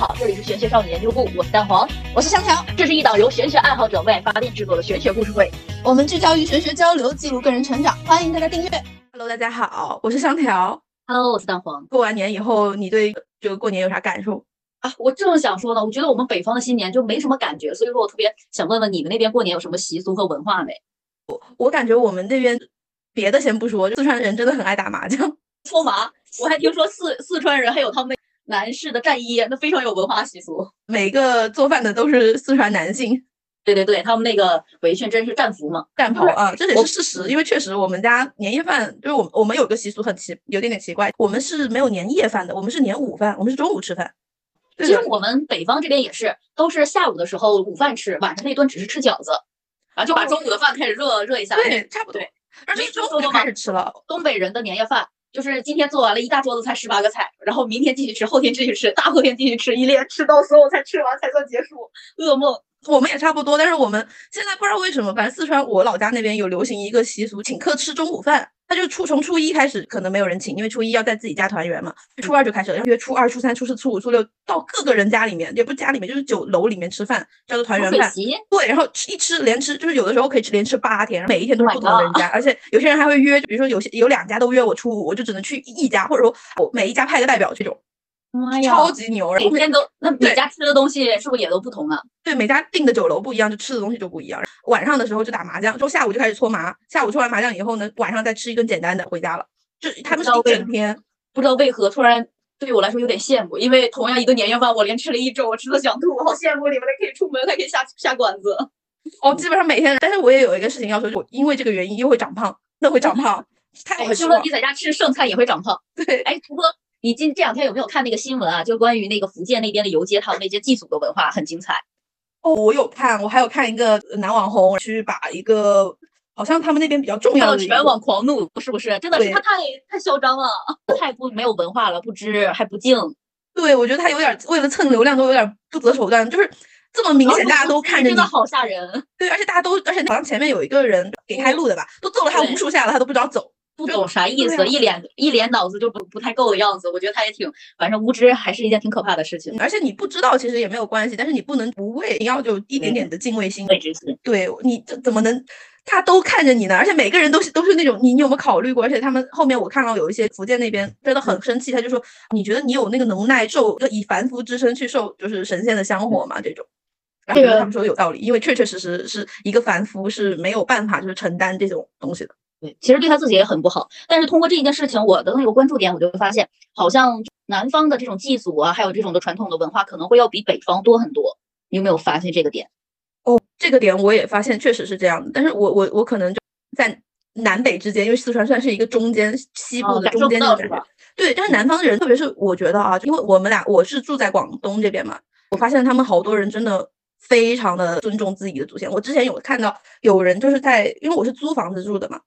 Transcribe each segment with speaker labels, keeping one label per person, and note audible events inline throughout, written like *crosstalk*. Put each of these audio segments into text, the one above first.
Speaker 1: 好，这里是玄学少女研究部，我是蛋黄，
Speaker 2: 我是香条，
Speaker 1: 这是一档由玄学爱好者为爱发电制作的玄学故事会。
Speaker 2: 我们聚焦于玄学交流，记录个人成长，欢迎大家订阅。
Speaker 3: Hello，大家好，我是香条。
Speaker 1: Hello，我是蛋黄
Speaker 3: 过完年以后，你对这个过年有啥感受？
Speaker 1: 啊，我正想说呢，我觉得我们北方的新年就没什么感觉，所以说我特别想问问你们那边过年有什么习俗和文化没？
Speaker 3: 我我感觉我们那边别的先不说，四川人真的很爱打麻将。
Speaker 1: 搓麻，我还听说四四川人还有他们那男士的战衣，那非常有文化习俗。
Speaker 3: 每个做饭的都是四川男性，
Speaker 1: 对对对，他们那个围裙真是战服嘛。
Speaker 3: 战袍啊，这也是事实。因为确实我们家年夜饭就是我们我们有个习俗很奇，有点点奇怪，我们是没有年夜饭的，我们是年午饭，我们是中午吃饭。
Speaker 1: 其实我们北方这边也是，都是下午的时候午饭吃，晚上那顿只是吃饺子，然后就把中午的饭开始热热一下。
Speaker 3: 对，差不多
Speaker 1: 对。
Speaker 3: 而且
Speaker 1: 没
Speaker 3: 中午就开始吃了。
Speaker 1: 东北人的年夜饭就是今天做完了一大桌子菜，十八个菜，然后明天继续吃，后天继续吃，大后天继续吃，一连吃到所有菜吃完才算结束。噩梦。
Speaker 3: 我们也差不多，但是我们现在不知道为什么，反正四川我老家那边有流行一个习俗，请客吃中午饭。他就初从初一开始可能没有人请，因为初一要在自己家团圆嘛，初二就开始了，然后约初二、初三、初四、初五、初六到各个人家里面，也不是家里面，就是酒楼里面吃饭，叫做团圆饭。对，然后吃一吃连吃，就是有的时候可以吃连吃八天，每一天都是
Speaker 1: Oh
Speaker 3: 不同的人家，而且有些人还会约，比如说有些有两家都约我初五，我就只能去一家，或者说我每一家派个代表这种，
Speaker 1: 妈呀
Speaker 3: 超级牛。然后
Speaker 1: 每天都那每家吃的东西是不是也都不同啊？
Speaker 3: 对，每家订的酒楼不一样，就吃的东西就不一样。晚上的时候就打麻将，之后下午就开始搓麻，下午搓完麻将以后呢，晚上再吃一顿简单的回家了。就他们是一
Speaker 1: 知道
Speaker 3: 整天，
Speaker 1: 不知道为何突然对于我来说有点羡慕，因为同样一顿年夜饭，我连吃了一周，我吃的想吐，我好羡慕你们，还可以出门，还可以下下馆子。
Speaker 3: 哦，基本上每天。但是我也有一个事情要说，我因为这个原因又会长胖，那会长胖，*laughs* 太
Speaker 1: 我
Speaker 3: 失望
Speaker 1: 听说你在家吃剩菜也会长胖。
Speaker 3: 对，
Speaker 1: 哎，图哥，你近这两天有没有看那个新闻啊？就关于那个福建那边的游街，他们那些祭祖的文化很精彩。
Speaker 3: 哦，我有看，我还有看一个男网红去把一个好像他们那边比较重要的
Speaker 1: 全网狂怒，是不是？真的是他太太嚣张了，太不没有文化了，不知还不敬。
Speaker 3: 对，我觉得他有点为了蹭流量都有点不择手段，就是这么明显，大家都看着你
Speaker 1: 真的，好吓人，
Speaker 3: 对，而且大家都，而且好像前面有一个人给开路的吧，都揍了他无数下了，他都不知道走。
Speaker 1: 不懂啥意思，一脸一脸脑子就不不太够的样子。我觉得他也挺，反正无知还是一件挺可怕的事情。
Speaker 3: 而且你不知道其实也没有关系，但是你不能不畏，你要有一点点的敬畏心。对你这怎么能？他都看着你呢，而且每个人都是都是那种你你有没有考虑过？而且他们后面我看到有一些福建那边真的很生气，他就说你觉得你有那个能耐受就以凡夫之身去受就是神仙的香火吗？这种。然后他们说的有道理，因为确确实实是一个凡夫是没有办法就是承担这种东西的。
Speaker 1: 对，其实对他自己也很不好。但是通过这一件事情，我的那个关注点，我就会发现，好像南方的这种祭祖啊，还有这种的传统的文化，可能会要比北方多很多。你有没有发现这个点？
Speaker 3: 哦，这个点我也发现确实是这样的，但是我我我可能就在南北之间，因为四川算是一个中间西部的中间的感觉。
Speaker 1: 到是吧？
Speaker 3: 对，但是南方人，特别是我觉得啊，因为我们俩我是住在广东这边嘛，我发现他们好多人真的非常的尊重自己的祖先。我之前有看到有人就是在，因为我是租房子住的嘛，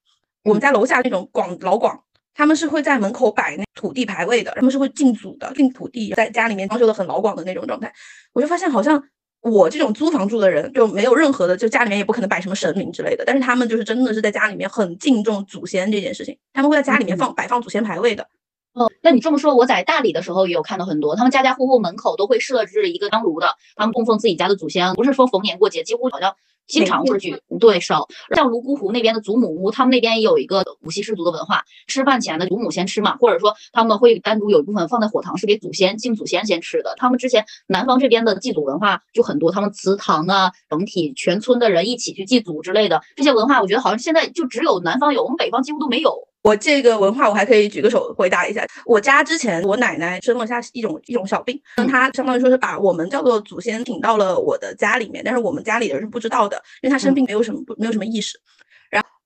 Speaker 3: 我们家楼下那种广老广。他们是会在门口摆那土地牌位的，他们是会进祖的，进土地，在家里面装修的很老广的那种状态。我就发现好像我这种租房住的人就没有任何的，就家里面也不可能摆什么神明之类的，但是他们就是真的是在家里面很敬重祖先这件事情，他们会在家里面放摆放祖先牌位的。
Speaker 1: 哦，那你这么说，我在大理的时候也有看到很多，他们家家户户门口都会设置一个香炉的，他们供奉自己家的祖先，不是说逢年过节，几乎好像经常会去对烧。像泸沽湖那边的祖母屋，他们那边也有一个五系氏族的文化，吃饭前的祖母先吃嘛，或者说他们会单独有一部分放在火塘，是给祖先敬祖先先吃的。他们之前南方这边的祭祖文化就很多，他们祠堂啊，整体全村的人一起去祭祖之类的这些文化，我觉得好像现在就只有南方有，我们北方几乎都没有。
Speaker 3: 我这个文化，我还可以举个手回答一下。我家之前我奶奶生了下一种一种小病，那她相当于说是把我们叫做祖先请到了我的家里面，但是我们家里的人是不知道的，因为她生病没有什么不没有什么意识。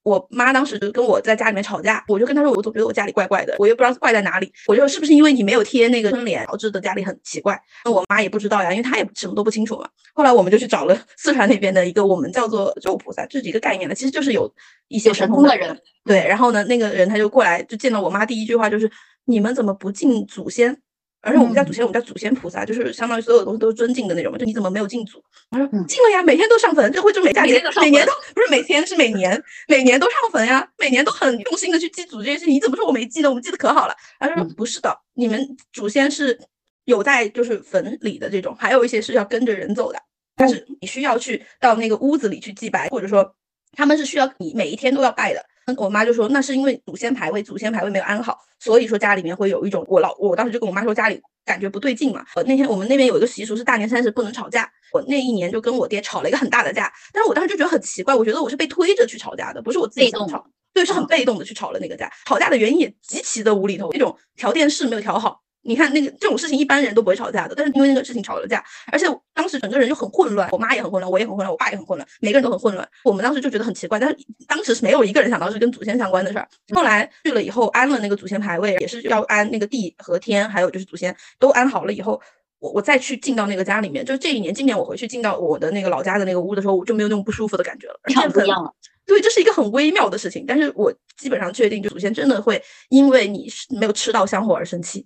Speaker 3: 我妈当时就跟我在家里面吵架，我就跟她说，我总觉得我家里怪怪的，我又不知道怪在哪里。我就说是不是因为你没有贴那个春联导致的家里很奇怪？那我妈也不知道呀，因为她也什么都不清楚嘛。后来我们就去找了 *laughs* 四川那边的一个我们叫做救菩萨，这是一个概念的，其实就是有一些
Speaker 1: 有神
Speaker 3: 通
Speaker 1: 的人。
Speaker 3: 对，然后呢，那个人他就过来，就见到我妈第一句话就是：“你们怎么不敬祖先？”而且我们家祖先，我们家祖先菩萨，就是相当于所有的东西都是尊敬的那种嘛。就你怎么没有进祖？我说
Speaker 1: 嗯
Speaker 3: 敬了呀，每天都上坟，这会就每家里
Speaker 1: 每
Speaker 3: 年都不是每天是每年，每年都上坟呀，每年都很用心的去祭祖这件事情。你怎么说我没记呢？我们记得可好了。他说
Speaker 1: 嗯
Speaker 3: 不是的，你们祖先是有在就是坟里的这种，还有一些是要跟着人走的，但是你需要去到那个屋子里去祭拜，或者说他们是需要你每一天都要拜的。我妈就说那是因为祖先牌位，祖先牌位没有安好，所以说家里面会有一种我老我当时就跟我妈说家里感觉不对劲嘛。呃那天我们那边有一个习俗是大年三十不能吵架，我那一年就跟我爹吵了一个很大的架，但是我当时就觉得很奇怪，我觉得我是被推着去吵架的，不是我自己想吵，对，是很被动的去吵了那个架，吵架的原因也极其的无厘头，那种调电视没有调好。你看那个这种事情，一般人都不会吵架的，但是因为那个事情吵了架，而且当时整个人就很混乱，我妈也很混乱，我也很混乱，我爸也很混乱，每个人都很混乱。我们当时就觉得很奇怪，但是当时是没有一个人想到是跟祖先相关的事儿。后来去了以后，安了那个祖先牌位，也是要安那个地和天，还有就是祖先都安好了以后，我我再去进到那个家里面，就是这一年，今年我回去进到我的那个老家的那个屋的时候，我就没有那种不舒服的感觉了，
Speaker 1: 太不一样了。
Speaker 3: 对，这是一个很微妙的事情，但是我基本上确定，就祖先真的会因为你没有吃到香火而生气。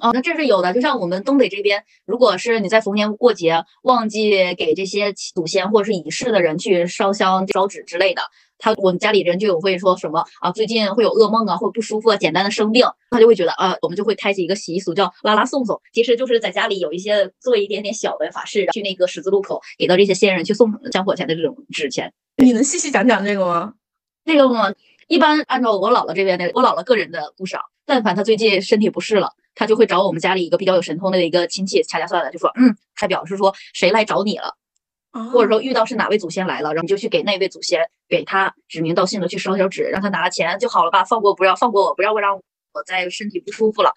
Speaker 1: 哦，那这是有的。就像我们东北这边，如果是你在逢年过节忘记给这些祖先或者是已逝的人去烧香、烧纸之类的，他我们家里人就有会说什么啊，最近会有噩梦啊，或者不舒服啊，简单的生病，他就会觉得啊，我们就会开启一个习俗叫拉拉送送，其实就是在家里有一些做一点点小的法事，去那个十字路口给到这些先人去送香火钱的这种纸钱。
Speaker 3: 你能细细讲讲这个吗？
Speaker 1: 这个嘛，一般按照我姥姥这边的，我姥姥个人的不少，但凡她最近身体不适了。他就会找我们家里一个比较有神通的一个亲戚掐掐算了，就说，嗯，他表示说谁来找你了，或者说遇到是哪位祖先来了，然后你就去给那位祖先给他指名道姓的去烧烧纸，让他拿了钱就好了吧，放过不要放过我，不要让我再身体不舒服了，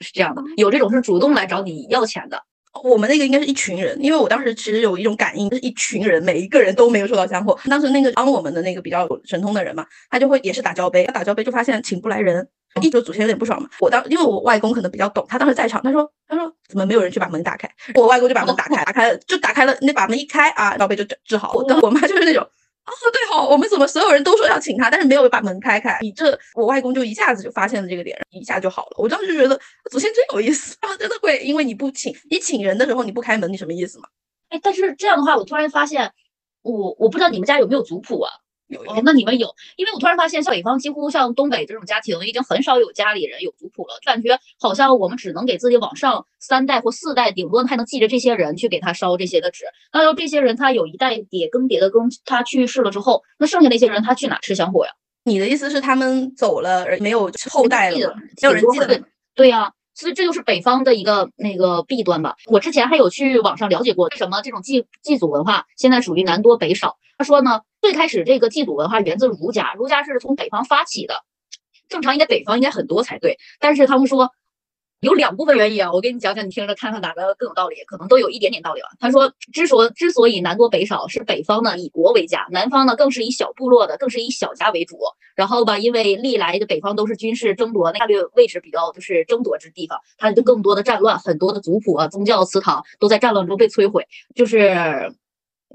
Speaker 1: 是这样的，有这种是主动来找你要钱的。
Speaker 3: 我们那个应该是一群人，因为我当时其实有一种感应，就是一群人，每一个人都没有受到香火。当时那个帮我们的那个比较有神通的人嘛，他就会也是打交杯，他打交杯就发现请不来人，一直祖先有点不爽嘛。我当因为我外公可能比较懂，他当时在场，他说他说怎么没有人去把门打开？我外公就把门打开，打开了就打开了，那把门一开啊，交杯就治好。我我妈就是那种。哦，对哦，我们怎么所有人都说要请他，但是没有把门开开？你这我外公就一下子就发现了这个点，一下就好了。我当时就觉得祖先真有意思，他们真的会因为你不请，你请人的时候你不开门，你什么意思嘛？
Speaker 1: 哎，但是这样的话，我突然发现，我我不知道你们家有没有族谱啊？
Speaker 3: 有
Speaker 1: 那你们有？因为我突然发现，像北方几乎像东北这种家庭，已经很少有家里人有族谱了。就感觉好像我们只能给自己往上三代或四代，顶多还能记着这些人去给他烧这些的纸。那要这些人他有一代叠更迭的更，他去世了之后，那剩下那些人他去哪吃香火呀？
Speaker 3: 你的意思是他们走了而没有后代了，没有人记得？
Speaker 1: 对呀。所以这就是北方的一个那个弊端吧。我之前还有去网上了解过，为什么这种祭祭祖文化现在属于南多北少？他说呢，最开始这个祭祖文化源自儒家，儒家是从北方发起的，正常应该北方应该很多才对，但是他们说。有两部分原因啊，我给你讲讲，你听着看看哪个更有道理，可能都有一点点道理吧。他说，之所之所以南多北少，是北方呢以国为家，南方呢更是以小部落的，更是以小家为主。然后吧，因为历来的北方都是军事争夺，战略位置比较就是争夺之地方，它就更多的战乱，很多的族谱啊、宗教祠堂都在战乱中被摧毁，就是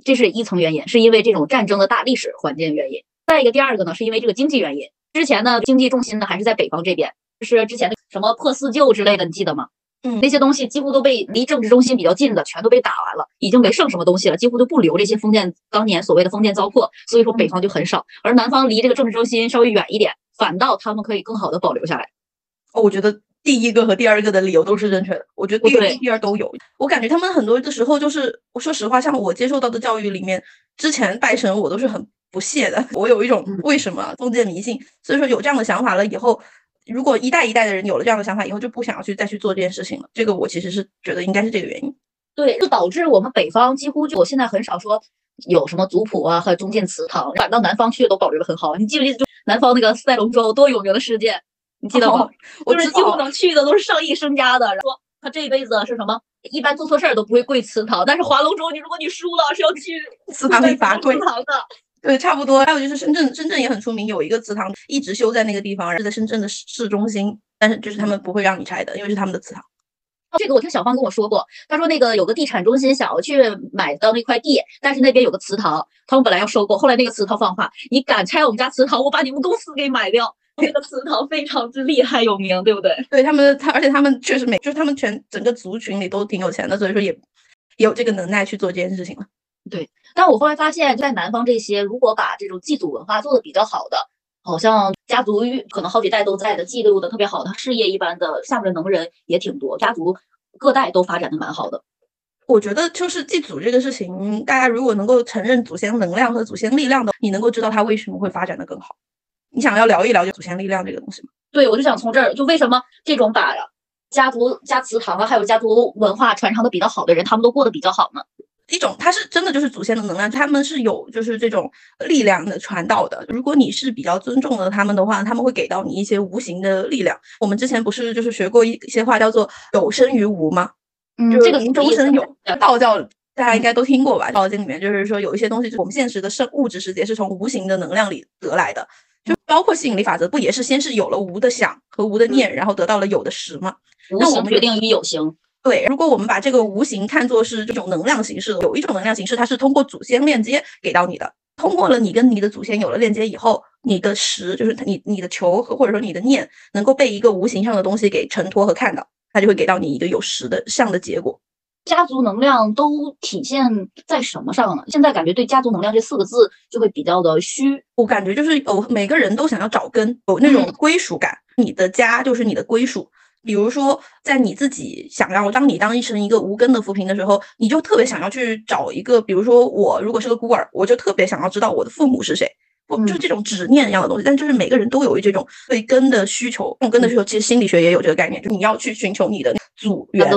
Speaker 1: 这是一层原因，是因为这种战争的大历史环境原因。再一个，第二个呢，是因为这个经济原因，之前呢经济重心呢还是在北方这边。就是之前的什么破四旧之类的，你记得吗？嗯，那些东西几乎都被离政治中心比较近的全都被打完了，已经没剩什么东西了，几乎都不留这些封建当年所谓的封建糟粕。所以说北方就很少，而南方离这个政治中心稍微远一点，反倒他们可以更好的保留下来。
Speaker 3: 哦，我觉得第一个和第二个的理由都是正确的。我觉得第一、第二都有。我感觉他们很多的时候就是，我说实话，像我接受到的教育里面，之前拜神我都是很不屑的。*laughs* 我有一种为什么封建迷信，所以说有这样的想法了以后。如果一代一代的人有了这样的想法，以后就不想要去再去做这件事情了。这个我其实是觉得应该是这个原因。
Speaker 1: 对，就导致我们北方几乎就我现在很少说有什么族谱啊还有中建祠堂，反到南方去都保留的很好。你记不记得就南方那个赛龙舟多有名的事件？你记得吗？*laughs* 就是几乎能去的都是上亿身家的，说他这一辈子是什么？一般做错事儿都不会跪祠堂，但是划龙舟，你如果你输了是要去 *laughs*
Speaker 3: 祠堂里罚跪 *laughs*
Speaker 1: 的。
Speaker 3: 对，差不多。还有就是深圳，深圳也很出名，有一个祠堂一直修在那个地方，是在深圳的市中心。但是就是他们不会让你拆的，因为是他们的祠堂。
Speaker 1: 这个我听小芳跟我说过，她说那个有个地产中心想要去买到那块地，但是那边有个祠堂，他们本来要收购，后来那个祠堂放话，你敢拆我们家祠堂，我把你们公司给买掉。那个祠堂非常之厉害有名，对不对？
Speaker 3: 对他们，他而且他们确实每就是他们全整个族群里都挺有钱的，所以说也有这个能耐去做这件事情了。
Speaker 1: 对。但我后来发现，在南方这些，如果把这种祭祖文化做的比较好的，好像家族可能好几代都在的，记录的特别好的，事业一般的下面的能人也挺多。家族各代都发展的蛮好的。
Speaker 3: 我觉得就是祭祖这个事情，大家如果能够承认祖先能量和祖先力量的，你能够知道它为什么会发展的更好。你想要聊一聊就祖先力量这个东西吗？
Speaker 1: 对，我就想从这儿，就为什么这种把家族家祠堂啊，还有家族文化传承的比较好的人，他们都过得比较好呢？
Speaker 3: 一种，他是真的就是祖先的能量，他们是有就是这种力量的传导的。如果你是比较尊重的他们的话，他们会给到你一些无形的力量。我们之前不是就是学过一些话叫做有生于无吗？
Speaker 1: 嗯，
Speaker 3: 就
Speaker 1: 这个
Speaker 3: 无中生有。道教大家应该都听过吧？道经里面就是说有一些东西，是我们现实的生物质世界是从无形的能量里得来的。就包括吸引力法则，不也是先是有了无的想和无的念，然后得到了有的实吗？
Speaker 1: 无形决定于有形。
Speaker 3: 对，如果我们把这个无形看作是这种能量形式，有一种能量形式，它是通过祖先链接给到你的。通过了你跟你的祖先有了链接以后，你的实就是你你的求和或者说你的念能够被一个无形上的东西给承托和看到，它就会给到你一个有实的像的结果。
Speaker 1: 家族能量都体现在什么上呢？现在感觉对“家族能量”这四个字就会比较的虚。
Speaker 3: 我感觉就是有每个人都想要找根，有那种归属感。你的家就是你的归属。比如说，在你自己想要当你当成一个无根的浮萍的时候，你就特别想要去找一个，比如说我如果是个孤儿，我就特别想要知道我的父母是谁，不就是这种执念一样的东西。但就是每个人都有这种对根的需求，这种根的需求，其实心理学也有这个概念，就是你要去寻求你的祖源。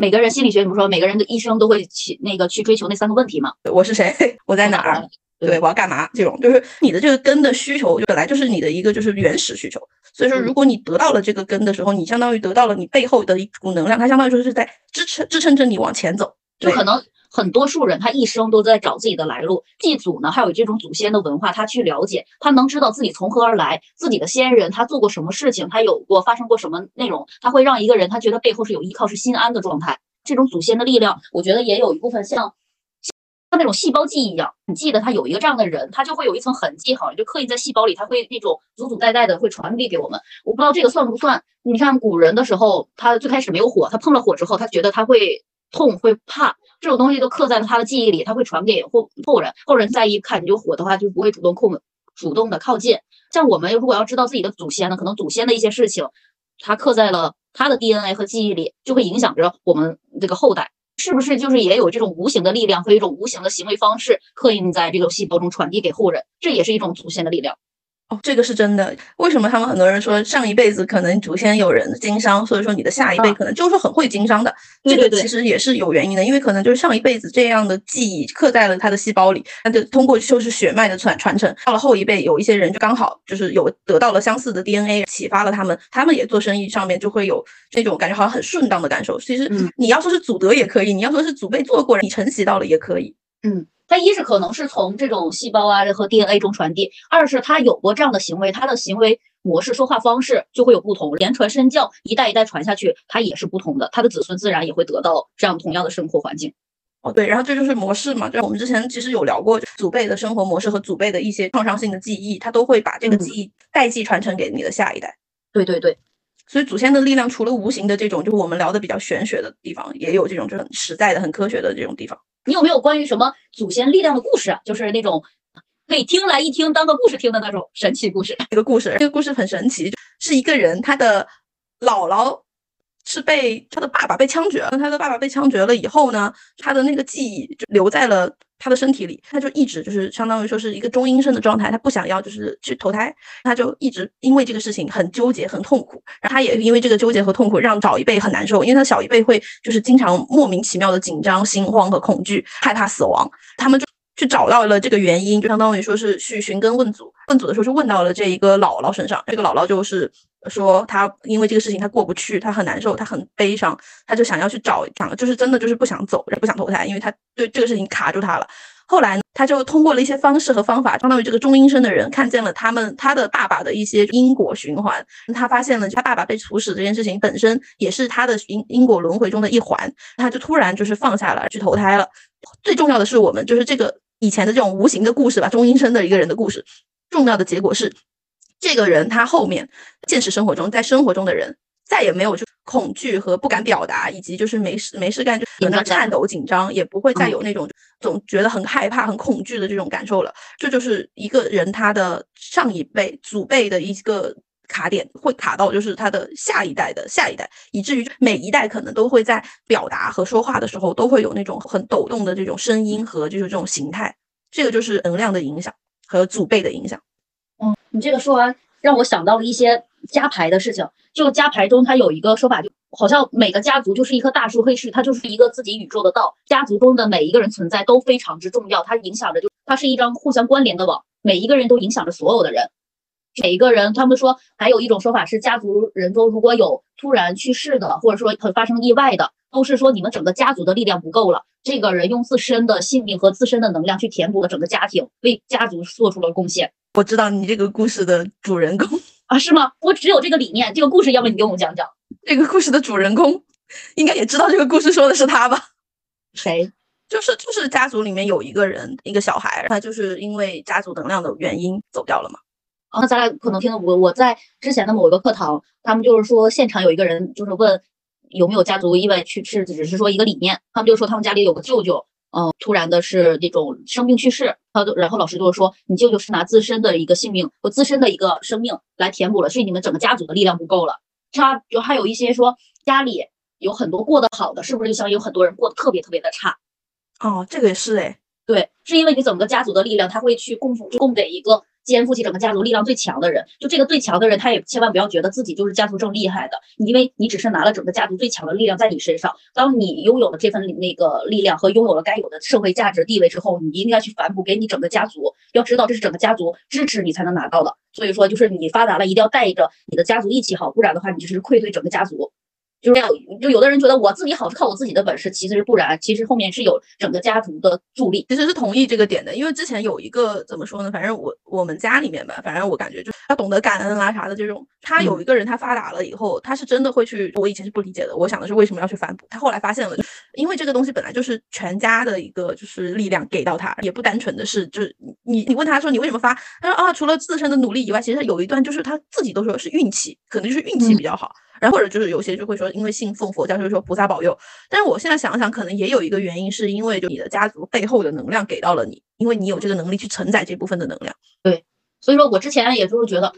Speaker 1: 每个人心理学怎么说？每个人的一生都会去那个去追求那三个问题嘛？
Speaker 3: 我是谁？*laughs* 我在哪儿？对，我要干嘛？这种就是你的这个根的需求，本来就是你的一个就是原始需求。所以说，如果你得到了这个根的时候，你相当于得到了你背后的一股能量，它相当于说是在支撑支撑着你往前走。
Speaker 1: 就可能很多数人他一生都在找自己的来路，祭祖呢，还有这种祖先的文化，他去了解，他能知道自己从何而来，自己的先人他做过什么事情，他有过发生过什么内容，他会让一个人他觉得背后是有依靠，是心安的状态。这种祖先的力量，我觉得也有一部分像。像那种细胞记忆一样，你记得他有一个这样的人，他就会有一层痕迹，好像就刻印在细胞里，他会那种祖祖代代的会传递给我们。我不知道这个算不算？你看古人的时候，他最开始没有火，他碰了火之后，他觉得他会痛会怕，这种东西都刻在了他的记忆里，他会传给后后人。后人再一看你就火的话，就不会主动控主动的靠近。像我们如果要知道自己的祖先呢，可能祖先的一些事情，他刻在了他的 DNA 和记忆里，就会影响着我们这个后代。是不是就是也有这种无形的力量和一种无形的行为方式刻印在这个细胞中传递给后人？这也是一种祖先的力量。
Speaker 3: 哦，这个是真的。为什么他们很多人说上一辈子可能祖先有人经商，所以说你的下一辈可能就是很会经商的？这个其实也是有原因的，因为可能就是上一辈子这样的记忆刻在了他的细胞里，那就通过就是血脉的传传承，到了后一辈有一些人就刚好就是有得到了相似的 DNA，启发了他们，他们也做生意上面就会有这种感觉，好像很顺当的感受。其实你要说是祖德也可以，你要说是祖辈做过，你承袭到了也可以。
Speaker 1: 嗯。它一是可能是从这种细胞啊和 DNA 中传递，二是他有过这样的行为，他的行为模式、说话方式就会有不同。言传身教，一代一代传下去，它也是不同的，他的子孙自然也会得到这样同样的生活环境。
Speaker 3: 哦，对，然后这就是模式嘛，就我们之前其实有聊过祖辈的生活模式和祖辈的一些创伤性的记忆，他都会把这个记忆代际传承给你的下一代。
Speaker 1: 对对对。
Speaker 3: 所以祖先的力量，除了无形的这种，就是我们聊的比较玄学的地方，也有这种就很实在的、很科学的这种地方。
Speaker 1: 你有没有关于什么祖先力量的故事啊？就是那种可以听来一听当个故事听的那种神奇故事。
Speaker 3: 一个故事，这个故事很神奇，是一个人他的姥姥是被他的爸爸被枪决了，他的爸爸被枪决了以后呢，他的那个记忆就留在了。他的身体里，他就一直就是相当于说是一个中阴身的状态，他不想要就是去投胎，他就一直因为这个事情很纠结、很痛苦。然后他也因为这个纠结和痛苦，让小一辈很难受，因为他小一辈会就是经常莫名其妙的紧张、心慌和恐惧，害怕死亡。他们就去找到了这个原因，就相当于说是去寻根问祖。问祖的时候，是问到了这一个姥姥身上。这个姥姥就是说，她因为这个事情她过不去，她很难受，她很悲伤，她就想要去找，想就是真的就是不想走，不想投胎，因为她对这个事情卡住她了。后来，他就通过了一些方式和方法，相当于这个中阴身的人看见了他们他的爸爸的一些因果循环，他发现了他爸爸被处死这件事情本身也是他的因因果轮回中的一环，他就突然就是放下了去投胎了。最重要的是，我们就是这个以前的这种无形的故事吧，中阴身的一个人的故事，重要的结果是，这个人他后面现实生活中在生活中的人再也没有就恐惧和不敢表达，以及就是没事没事干就在那颤抖紧张，也不会再有那种。总觉得很害怕、很恐惧的这种感受了，这就是一个人他的上一辈祖辈的一个卡点，会卡到就是他的下一代的下一代，以至于每一代可能都会在表达和说话的时候都会有那种很抖动的这种声音和就是这种形态，这个就是能量的影响和祖辈的影响。
Speaker 1: 嗯，你这个说完让我想到了一些加牌的事情，就加牌中它有一个说法就。好像每个家族就是一棵大树，黑市它就是一个自己宇宙的道。家族中的每一个人存在都非常之重要，它影响着就它是一张互相关联的网，每一个人都影响着所有的人。每一个人，他们说还有一种说法是，家族人中如果有突然去世的，或者说发生意外的，都是说你们整个家族的力量不够了。这个人用自身的性命和自身的能量去填补了整个家庭，为家族做出了贡献。
Speaker 3: 我知道你这个故事的主人公
Speaker 1: 啊，是吗？我只有这个理念，这个故事要不你给我们讲讲？
Speaker 3: 这个故事的主人公应该也知道这个故事说的是他吧？
Speaker 1: 谁？
Speaker 3: 就是就是家族里面有一个人，一个小孩，他就是因为家族能量的原因走掉了嘛。
Speaker 1: 啊，那咱俩可能听的我我在之前的某一个课堂，他们就是说现场有一个人就是问有没有家族意外去世，只是说一个理念。他们就说他们家里有个舅舅，嗯，突然的是这种生病去世，他然后老师就是说你舅舅是拿自身的一个性命和自身的一个生命来填补了，所以你们整个家族的力量不够了。他就还有一些说家里有很多过得好的，是不是就像有很多人过得特别特别的差？
Speaker 3: 哦，这个也是哎，
Speaker 1: 对，是因为你整个家族的力量，他会去供奉供给一个肩负起整个家族力量最强的人。就这个最强的人，他也千万不要觉得自己就是家族正厉害的，因为你只是拿了整个家族最强的力量在你身上。当你拥有了这份那个力量和拥有了该有的社会价值地位之后，你应该去反哺给你整个家族。要知道，这是整个家族支持你才能拿到的。所以说，就是你发达了，一定要带着你的家族一起好，不然的话，你就是愧对整个家族。就是这样，就有的人觉得我自己好是靠我自己的本事，其实是不然，其实后面是有整个家族的助力。
Speaker 3: 其实是同意这个点的，因为之前有一个怎么说呢？反正我我们家里面吧，反正我感觉就是他懂得感恩啊啥的这种。他有一个人他发达了以后，他是真的会去。我以前是不理解的，我想的是为什么要去反哺。他后来发现了，因为这个东西本来就是全家的一个就是力量给到他，也不单纯的是就是你你问他说你为什么发，他说啊除了自身的努力以外，其实有一段就是他自己都说是运气，可能就是运气比较好。然后或者就是有些就会说，因为信奉佛教，就是说菩萨保佑。但是我现在想想，可能也有一个原因，是因为就你的家族背后的能量给到了你，因为你有这个能力去承载这部分的能量。
Speaker 1: 对，所以说我之前也就是觉得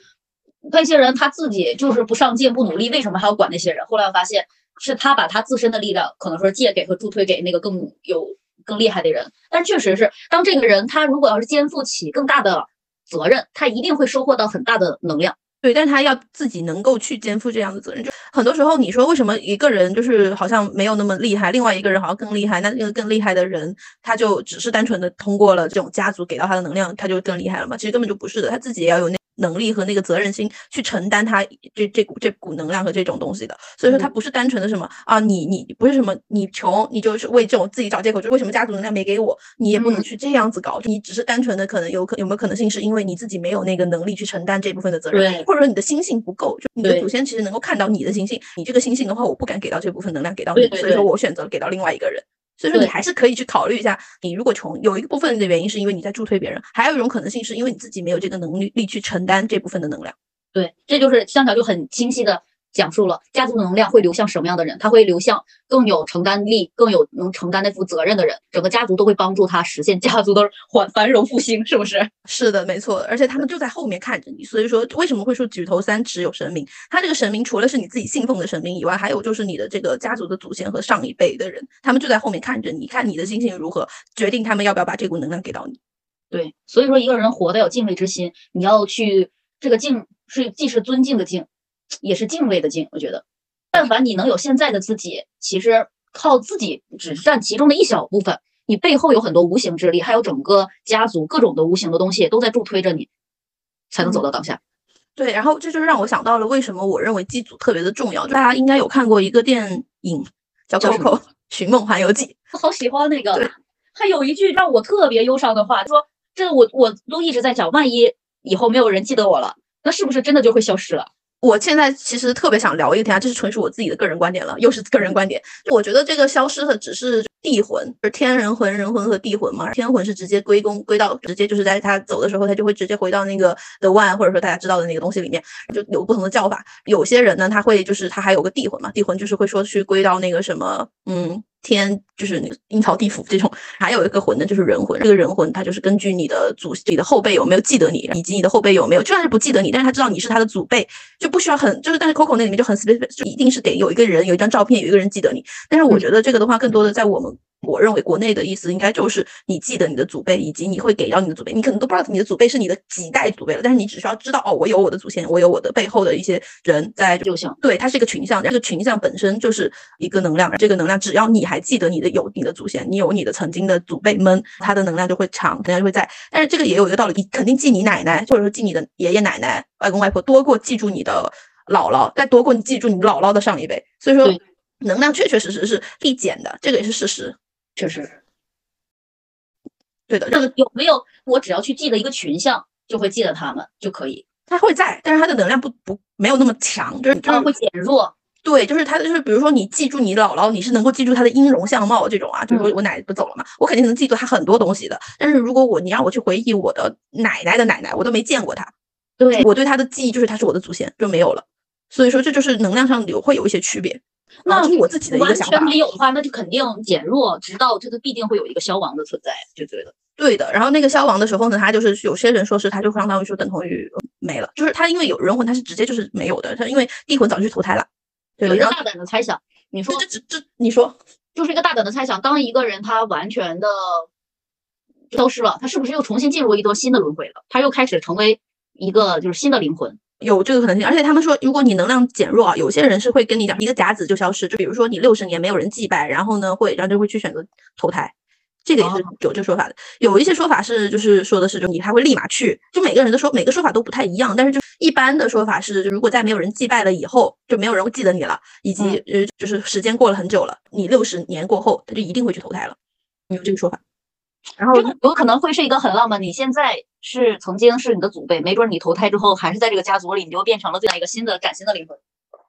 Speaker 1: 那些人他自己就是不上进、不努力，为什么还要管那些人？后来我发现是他把他自身的力量可能说借给和助推给那个更有更厉害的人。但确实是，当这个人他如果要是肩负起更大的责任，他一定会收获到很大的能量。
Speaker 3: 对，但是他要自己能够去肩负这样的责任。就很多时候，你说为什么一个人就是好像没有那么厉害，另外一个人好像更厉害？那那个更厉害的人，他就只是单纯的通过了这种家族给到他的能量，他就更厉害了嘛？其实根本就不是的，他自己也要有那。能力和那个责任心去承担他这这股这股能量和这种东西的，所以说他不是单纯的什么啊，你你不是什么你穷，你就是为这种自己找借口，就为什么家族能量没给我，你也不能去这样子搞，你只是单纯的可能有可有没有可能性是因为你自己没有那个能力去承担这部分的责任，或者说你的心性不够，就你的祖先其实能够看到你的心性，你这个心性的话，我不敢给到这部分能量给到你，所以说我选择给到另外一个人。所以说，你还是可以去考虑一下，你如果穷，有一个部分的原因是因为你在助推别人，还有一种可能性是因为你自己没有这个能力力去承担这部分的能量。
Speaker 1: 对，这就是香条就很清晰的。讲述了家族的能量会流向什么样的人，他会流向更有承担力、更有能承担那副责任的人，整个家族都会帮助他实现家族的繁繁荣复兴，是不是？*laughs*
Speaker 3: 是的，没错。而且他们就在后面看着你，所以说为什么会说举头三尺有神明？他这个神明除了是你自己信奉的神明以外，还有就是你的这个家族的祖先和上一辈的人，他们就在后面看着你，看你的心情如何，决定他们要不要把这股能量给到你。
Speaker 1: 对，所以说一个人活得有敬畏之心，你要去这个敬是既是尊敬的敬。也是敬畏的敬，我觉得，但凡你能有现在的自己，其实靠自己只占其中的一小部分，你背后有很多无形之力，还有整个家族各种的无形的东西都在助推着你，才能走到当下。
Speaker 3: 对，然后这就是让我想到了为什么我认为祭祖特别的重要。大家应该有看过一个电影叫《Coco 寻梦环游记》，
Speaker 1: 我好喜欢那个。还有一句让我特别忧伤的话，说这我我都一直在想，万一以后没有人记得我了，那是不是真的就会消失了？
Speaker 3: 我现在其实特别想聊一个天啊，这是纯属我自己的个人观点了，又是个人观点。我觉得这个消失的只是地魂，就是天人魂、人魂和地魂嘛。天魂是直接归功归到，直接就是在他走的时候，他就会直接回到那个 The One，或者说大家知道的那个东西里面，就有不同的叫法。有些人呢，他会就是他还有个地魂嘛，地魂就是会说去归到那个什么，嗯，天就是那个阴曹地府这种，还有一个魂呢，就是人魂。这个人魂，它就是根据你的祖你的后辈有没有记得你，以及你的后辈有没有，就算是不记得你，但是他知道你是他的祖辈，就不需要很就是，但是 Coco 那里面就很 specific，就一定是得有一个人有一张照片，有一个人记得你。但是我觉得这个的话，更多的在我们。我认为国内的意思应该就是你记得你的祖辈，以及你会给到你的祖辈。你可能都不知道你的祖辈是你的几代祖辈了，但是你只需要知道哦，我有我的祖先，我有我的背后的一些人在。
Speaker 1: 就像
Speaker 3: 对，它是一个群像，这个群像本身就是一个能量。这个能量只要你还记得你的有你的祖先，你有你的曾经的祖辈们，它的能量就会长，能量就会在。但是这个也有一个道理，你肯定记你奶奶或者说记你的爷爷奶奶、外公外婆多过记住你的姥姥，再多过你记住你姥姥的上一辈。所以说，能量确确实实是递减的，这个也是事实，
Speaker 1: 确实。
Speaker 3: 对的，
Speaker 1: 这个有没有？我只要去记得一个群像，就会记得他们就可以。
Speaker 3: 他会在，但是他的能量不不没有那么强，就是
Speaker 1: 他会减弱。
Speaker 3: 对，就是他就是，比如说你记住你姥姥，你是能够记住她的音容相貌这种啊。就是说我奶奶不走了嘛，我肯定能记住她很多东西的。但是如果我你让我去回忆我的奶奶的奶奶，我都没见过她。
Speaker 1: 对
Speaker 3: 我对她的记忆就是她是我的祖先，就没有了。所以说这就是能量上有会有一些区别。
Speaker 1: 那
Speaker 3: 是我自己的一个想法。
Speaker 1: 完全没有的话，那就肯定减弱，直到这个必定会有一个消亡的存在，就对的。
Speaker 3: 对的。然后那个消亡的时候呢，他就是有些人说是他就相当于说等同于没了，就是他因为有人魂，他是直接就是没有的。他因为地魂早就去投胎了。
Speaker 1: 对有一个大胆的猜想，你说
Speaker 3: 这这这，你说
Speaker 1: 就是一个大胆的猜想，当一个人他完全的消失了，他是不是又重新进入一段新的轮回了？他又开始成为一个就是新的灵魂。
Speaker 3: 有这个可能性，而且他们说，如果你能量减弱啊，有些人是会跟你讲一个甲子就消失，就比如说你六十年没有人祭拜，然后呢会，然后就会去选择投胎，这个也是有这个说法的。有一些说法是，就是说的是，就你还会立马去，就每个人的说每个说法都不太一样，但是就一般的说法是，如果在没有人祭拜了以后，就没有人会记得你了，以及呃就是时间过了很久了，你六十年过后，他就一定会去投胎了，有这个说法。然后
Speaker 1: 有可能会是一个很浪漫。你现在是曾经是你的祖辈，没准你投胎之后还是在这个家族里，你就变成了这样一个新的崭新的灵魂。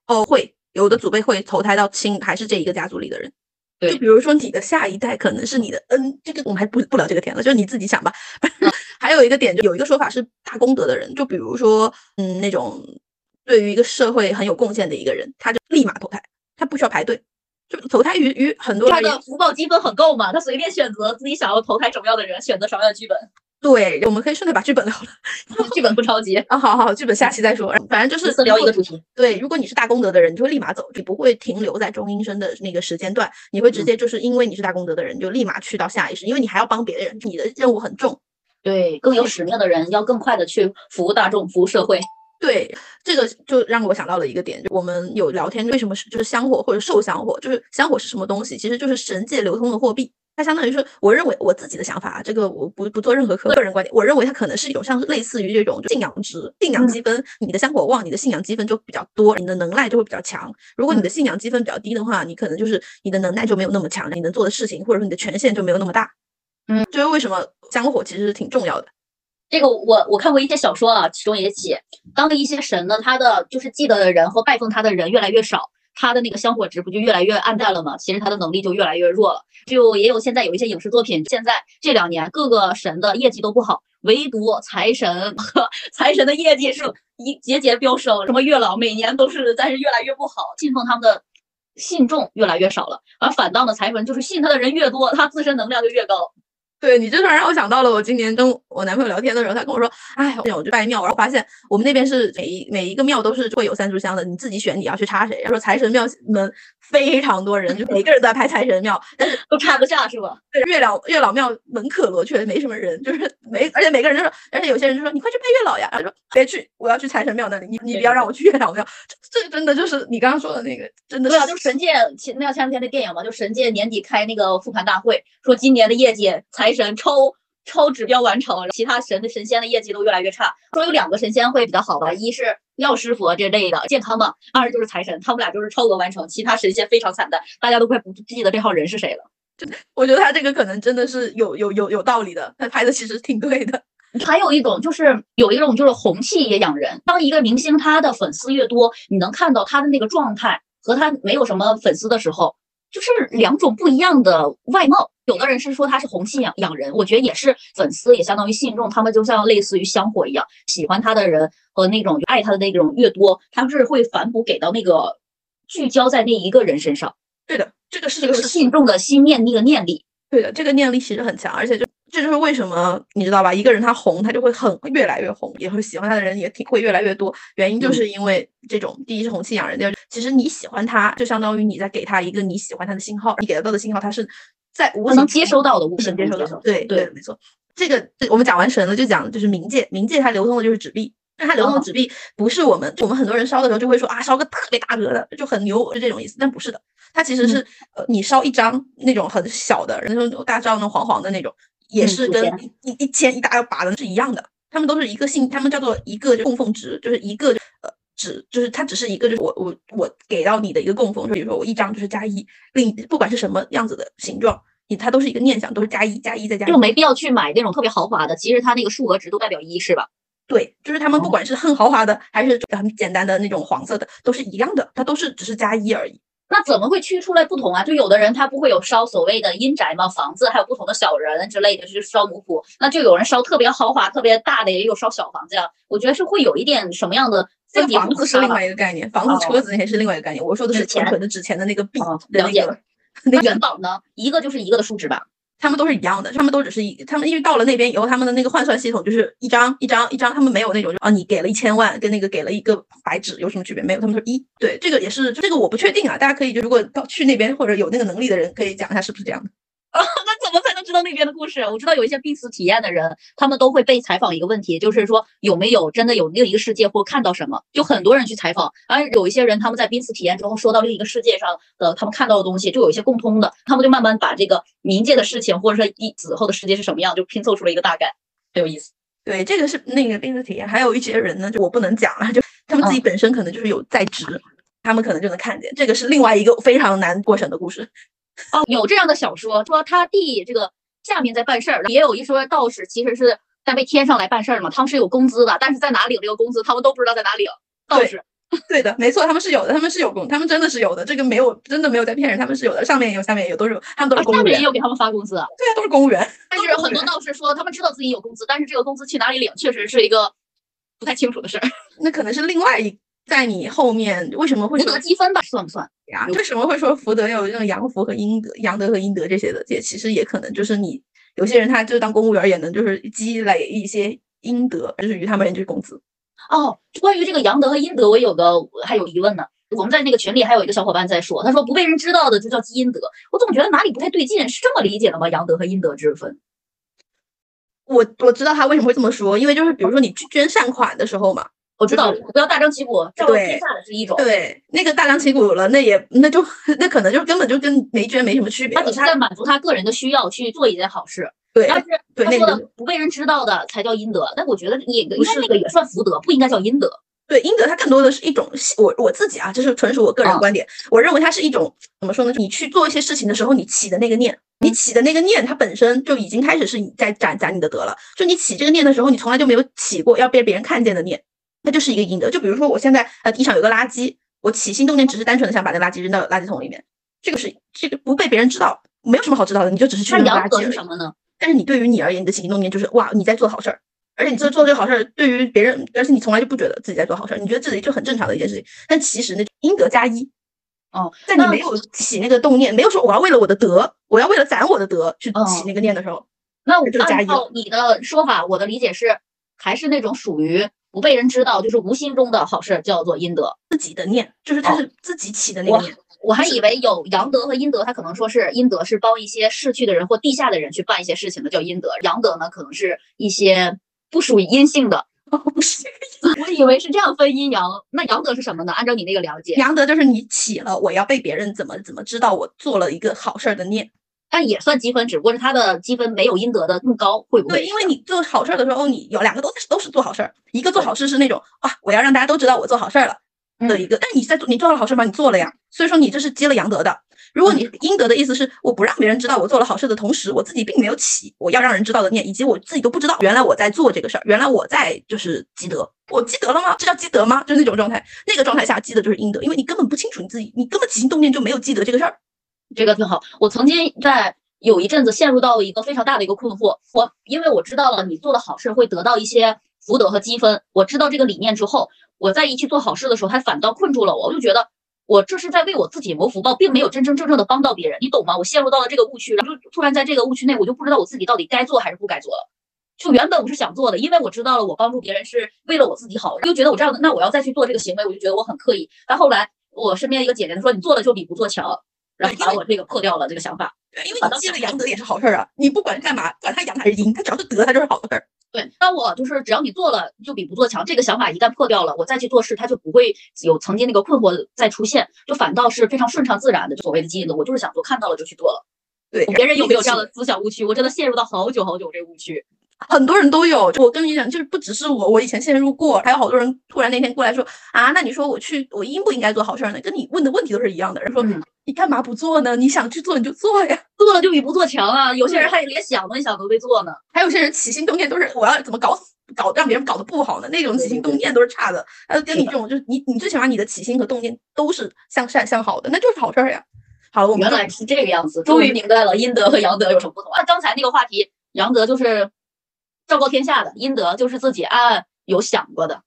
Speaker 3: 哦，会有的祖辈会投胎到亲还是这一个家族里的人。
Speaker 1: 对，
Speaker 3: 就比如说你的下一代可能是你的恩，这个我们还不不聊这个天了，就是你自己想吧。*laughs* 还有一个点，就有一个说法是大功德的人，就比如说嗯那种对于一个社会很有贡献的一个人，他就立马投胎，他不需要排队。就投胎于于很多，
Speaker 1: 他的福报积分很够嘛？他随便选择自己想要投胎什么样的人，选择什么样的剧本。
Speaker 3: 对，我们可以顺便把剧本聊了。
Speaker 1: 剧本不着急
Speaker 3: 啊，好好，剧本下期再说。反正就是
Speaker 1: 聊一个主题。
Speaker 3: 对，如果你是大功德的人，你就会立马走，你不会停留在中阴身的那个时间段，你会直接就是因为你是大功德的人，就立马去到下一世，因为你还要帮别人，你的任务很重。
Speaker 1: 对，更有使命的人要更快的去服务大众，服务社会。
Speaker 3: 对，这个就让我想到了一个点，就我们有聊天，为什么是就是香火或者受香火？就是香火是什么东西？其实就是神界流通的货币。它相当于是，我认为我自己的想法，这个我不不做任何个人观点。我认为它可能是一种像类似于这种信仰值、信仰积分。你的香火旺，你的信仰积分就比较多，你的能耐就会比较强。如果你的信仰积分比较低的话，你可能就是你的能耐就没有那么强，你能做的事情或者说你的权限就没有那么大。
Speaker 1: 嗯，
Speaker 3: 就是为什么香火其实是挺重要的。
Speaker 1: 这个我我看过一些小说啊，其中也写，当一些神呢，他的就是记得的人和拜奉他的人越来越少，他的那个香火值不就越来越暗淡了吗？其实他的能力就越来越弱了。就也有现在有一些影视作品，现在这两年各个神的业绩都不好，唯独财神和 *laughs* 财神的业绩是一节节飙升，什么月老每年都是，但是越来越不好，信奉他们的信众越来越少了，而反倒呢财神就是信他的人越多，他自身能量就越高。
Speaker 3: 对你这突然让我想到了，我今年跟我男朋友聊天的时候，他跟我说：“哎，我去拜庙，然后发现我们那边是每一每一个庙都是会有三炷香的，你自己选你要去插谁。”他说财神庙门非常多人，就每个人都在拍财神庙，但是
Speaker 1: 都插不下，是吧？
Speaker 3: 对，月老月老庙门可罗雀，没什么人，就是没，而且每个人就说，而且有些人就说：“你快去拜月老呀！”他说：“别去，我要去财神庙那里，你你不要让我去月老庙。”这这真的就是你刚刚说的那个，真的
Speaker 1: 对啊，就神界前那前两天的电影嘛，就神界年底开那个复盘大会，说今年的业绩财。神超超指标完成，其他神的神仙的业绩都越来越差。说有两个神仙会比较好吧，一是药师佛这类的健康嘛，二就是财神，他们俩就是超额完成，其他神仙非常惨淡，大家都快不记得这号人是谁了。
Speaker 3: 就我觉得他这个可能真的是有有有有道理的，他拍的其实挺对的。*laughs*
Speaker 1: 还有一种就是有一种就是红气也养人，当一个明星他的粉丝越多，你能看到他的那个状态和他没有什么粉丝的时候。就是两种不一样的外貌，有的人是说他是红信仰养人，我觉得也是粉丝，也相当于信众，他们就像类似于香火一样，喜欢他的人和那种爱他的那种越多，他们是会反哺给到那个聚焦在那一个人身上，
Speaker 3: 对的，这个是
Speaker 1: 这个
Speaker 3: 是
Speaker 1: 信众的心念那个念力。
Speaker 3: 对的，这个念力其实很强，而且就这就是为什么你知道吧？一个人他红，他就会很越来越红，也会喜欢他的人也挺会越来越多。原因就是因为这种，第一是红气养人，第二其实你喜欢他，就相当于你在给他一个你喜欢他的信号，你给得到的信号，他是在无形
Speaker 1: 能接收到的，无形
Speaker 3: 能接收到。
Speaker 1: 中接收。
Speaker 3: 对
Speaker 1: 对
Speaker 3: 没错。这个这我们讲完神了，就讲就是冥界，冥界它流通的就是纸币。但它流通的
Speaker 1: 哦
Speaker 3: 纸币不是我们，我们很多人烧的时候就会说啊，烧个特别大个的就很牛，是这种意思。但不是的，它其实是、呃，你烧一张那种很小的，那种大张那种黄黄的那种，也
Speaker 1: 嗯
Speaker 3: 是跟一一一千一大把的是一样的。他们都是一个信，他们叫做一个就供奉值，就是一个呃值，就是它只是一个，就是我我我给到你的一个供奉，就比如说我一张就是加一，另不管是什么样子的形状，你它都是一个念想，都是加一加一再加一
Speaker 1: 就。没必要去买那种特别豪华的，其实它那个数额值都代表一，是吧？
Speaker 3: 对，就是他们不
Speaker 1: 哦
Speaker 3: 管是很豪华的，还是很简单的那种黄色的，都是一样的，它都是只是加一而已。
Speaker 1: 那怎么会区出来不同啊？就有的人他不会有烧所谓的阴宅嘛，房子，还有不同的小人之类的，就是烧奴仆。那就有人烧特别豪华、特别大的，也有烧小房子呀。我觉得是会有一点什么样的
Speaker 3: 这个房子是另外一个概念，房子、
Speaker 1: 哦
Speaker 3: 车子那些是另外一个概念。我说的是
Speaker 1: 钱
Speaker 3: 纯纯的纸钱的那个币
Speaker 1: 哦了解了元宝呢，一个就是一个的数值吧。
Speaker 3: 他们都是一样的，他们都只是一，他们因为到了那边以后，他们的那个换算系统就是一张一张一张，他们没有那种就啊，你给了一千万跟那个给了一个白纸有什么区别？没有，他们说一对，这个也是这个我不确定啊，大家可以就如果到去那边或者有那个能力的人可以讲一下是不是这样的。*laughs*
Speaker 1: 那怎么才能知道那边的故事？我知道有一些濒死体验的人，他们都会被采访一个问题，就是说有没有真的有另一个世界或看到什么？就很多人去采访，而有一些人他们在濒死体验之后说到另一个世界上的他们看到的东西，就有一些共通的，他们就慢慢把这个冥界的事情，或者说一死后的世界是什么样，就拼凑出了一个大概，很有意思。
Speaker 3: 对，这个是那个濒死体验，还有一些人呢，就我不能讲了，就他们自己本身可能就是有在职，他们可能就能看见，这个是另外一个非常难过审的故事。
Speaker 1: 哦，有这样的小说，说他弟这个下面在办事儿，也有一说道士其实是在被天上来办事儿嘛，他们是有工资的，但是在哪领这个工资，他们都不知道在哪领。道士，*laughs*
Speaker 3: 对的，没错，他们是有的，他们是有工，他们真的是有的，这个没有真的没有在骗人，他们是有的，上面也有，下面也有，都是有，他们都
Speaker 1: 啊
Speaker 3: 是公务员，
Speaker 1: 下面也有给他们发工资啊。
Speaker 3: 对啊，都是公务员。
Speaker 1: 但是很多道士说，他们知道自己有工资，但是这个工资去哪里领，确实是一个不太清楚的事儿。
Speaker 3: 那可能是另外一，在你后面为什么会
Speaker 1: 福德积分吧，算不算？
Speaker 3: 呀？为什么会说福德有这种阳福和阴德、阳德和阴德这些的？也其实也可能就是你有些人他就当公务员也能就是积累一些阴德，就是与他们而言就是工资。
Speaker 1: 哦，关于这个阳德和阴德，我有个还有疑问呢。我们在那个群里还有一个小伙伴在说，他说不被人知道的就叫积阴德，我总觉得哪里不太对劲，是这么理解的吗？阳德和阴德之分？
Speaker 3: 我我知道他为什么会这么说，因为就是比如说你去捐善款的时候嘛，
Speaker 1: 我知道不要大张旗鼓，照
Speaker 3: 对
Speaker 1: 天下的是一种，
Speaker 3: 对，那个大张旗鼓了，那也那就那可能就根本就跟没捐没什么区别。
Speaker 1: 他只是在满足他个人的需要去做一件好事。
Speaker 3: 对
Speaker 1: 但是
Speaker 3: 对，
Speaker 1: 他说
Speaker 3: 那个
Speaker 1: 的不被人知道的才叫阴德，但我觉得也应该那个也算福德，不应该叫阴德。
Speaker 3: 对阴德，它更多的是一种我我自己啊，这是纯属我个人
Speaker 1: 啊
Speaker 3: 观点，我认为它是一种怎么说呢？你去做一些事情的时候，你起的那个念，你起的那个念，它本身就已经开始是你在攒攒你的德了。就你起这个念的时候，你从来就没有起过要被别人看见的念，它就是一个阴德。就比如说我现在呃地上有个垃圾，我起心动念只是单纯的想把那个垃圾扔到垃圾桶里面，这个是这个不被别人知道，没有什么好知道的，你就只是去扔垃圾而已。
Speaker 1: 是什么呢？
Speaker 3: 但是你对于你而言，你的起心动念就是哇，你在做好事儿，而且你做做这个好事儿，对于别人，而且你从来就不觉得自己在做好事儿，你觉得自己就很正常的一件事情。但其实那阴德加一，
Speaker 1: 哦，
Speaker 3: 在你没有起那个动念，没有说我要为了我的德，我要为了攒我的德去
Speaker 1: 哦
Speaker 3: 起那个念的时候，
Speaker 1: 那我
Speaker 3: 就加一
Speaker 1: 照你的说法，我的理解是，还是那种属于不被人知道，就是无心中的好事，叫做阴德。
Speaker 3: 自己的念就是它
Speaker 1: 哦
Speaker 3: 是自己起的那个
Speaker 1: 我
Speaker 3: 念。
Speaker 1: 我还以为有阳德和阴德，他可能说是阴德是帮一些逝去的人或地下的人去办一些事情的，叫阴德；阳德呢，可能是一些不属于阴性的。
Speaker 3: 哦 *laughs* 不是
Speaker 1: 我以为是这样分阴阳，那阳德是什么呢？按照你那个了解，
Speaker 3: 阳德就是你起了我要被别人怎么怎么知道我做了一个好事儿的念。
Speaker 1: 但也算积分，只不过是他的积分没有应得的更高，会不会？
Speaker 3: 对，因为你做好事儿的时候，你有两个都是都是做好事儿，一个做好事是那种啊，我要让大家都知道我做好事儿了的一个，但你在做你做了好事吗？你做了呀，所以说你这是积了阳德的。如果你应得的意思是我不让别人知道我做了好事的同时，我自己并没有起我要让人知道的念，以及我自己都不知道原来我在做这个事儿，原来我在就是积德，我积德了吗？这叫积德吗？就是那种状态，那个状态下积的就是阴德，因为你根本不清楚你自己，你根本起心动念就没有积德这个事儿。
Speaker 1: 这个挺好。我曾经在有一阵子陷入到了一个非常大的一个困惑，我因为我知道了你做的好事会得到一些福德和积分，我知道这个理念之后，我在一去做好事的时候，它反倒困住了我，我就觉得我这是在为我自己谋福报，并没有真真正正的帮到别人，你懂吗？我陷入到了这个误区，然后就突然在这个误区内，我就不知道我自己到底该做还是不该做了。就原本我是想做的，因为我知道了我帮助别人是为了我自己好，就觉得我这样的，那我要再去做这个行为，我就觉得我很刻意。但后来我身边一个姐姐她说，你做的就比不做强，然后把我这个破掉了这个想法。
Speaker 3: 对，因为你积了阳德也是好事儿啊，你不管干嘛，管他阳还是阴，他只要是德，他就是好事儿。
Speaker 1: 对，那我就是只要你做了，就比不做强。这个想法一旦破掉了，我再去做事，它就不会有曾经那个困惑再出现，就反倒是非常顺畅自然的。就所谓的基因的，我就是想做，看到了就去做了。
Speaker 3: 对，
Speaker 1: 别人有没有这样的思想误区？我真的陷入到好久好久这个误区。
Speaker 3: 很多人都有，我跟你讲，就是不只是我，我以前陷入过，还有好多人突然那天过来说啊，那你说我去，我应不应该做好事儿呢？跟你问的问题都是一样的。人说你干嘛不做呢？你想去做你就做呀，
Speaker 1: 做了就比不做强啊。有些人还连想都没想都没做呢，
Speaker 3: 还有些人起心动念都是我要怎么搞死搞让别人搞得不好呢？那种起心动念都是差的。他跟你这种就是你你最起码你的起心和动念都是向善向好的，那就是好事儿呀。好了，我
Speaker 1: 们原来是这个样子，终于明白了阴德和阳德有什么不同啊。刚才那个话题，阳德就是。昭告天下的阴德就是自己暗暗有想过的，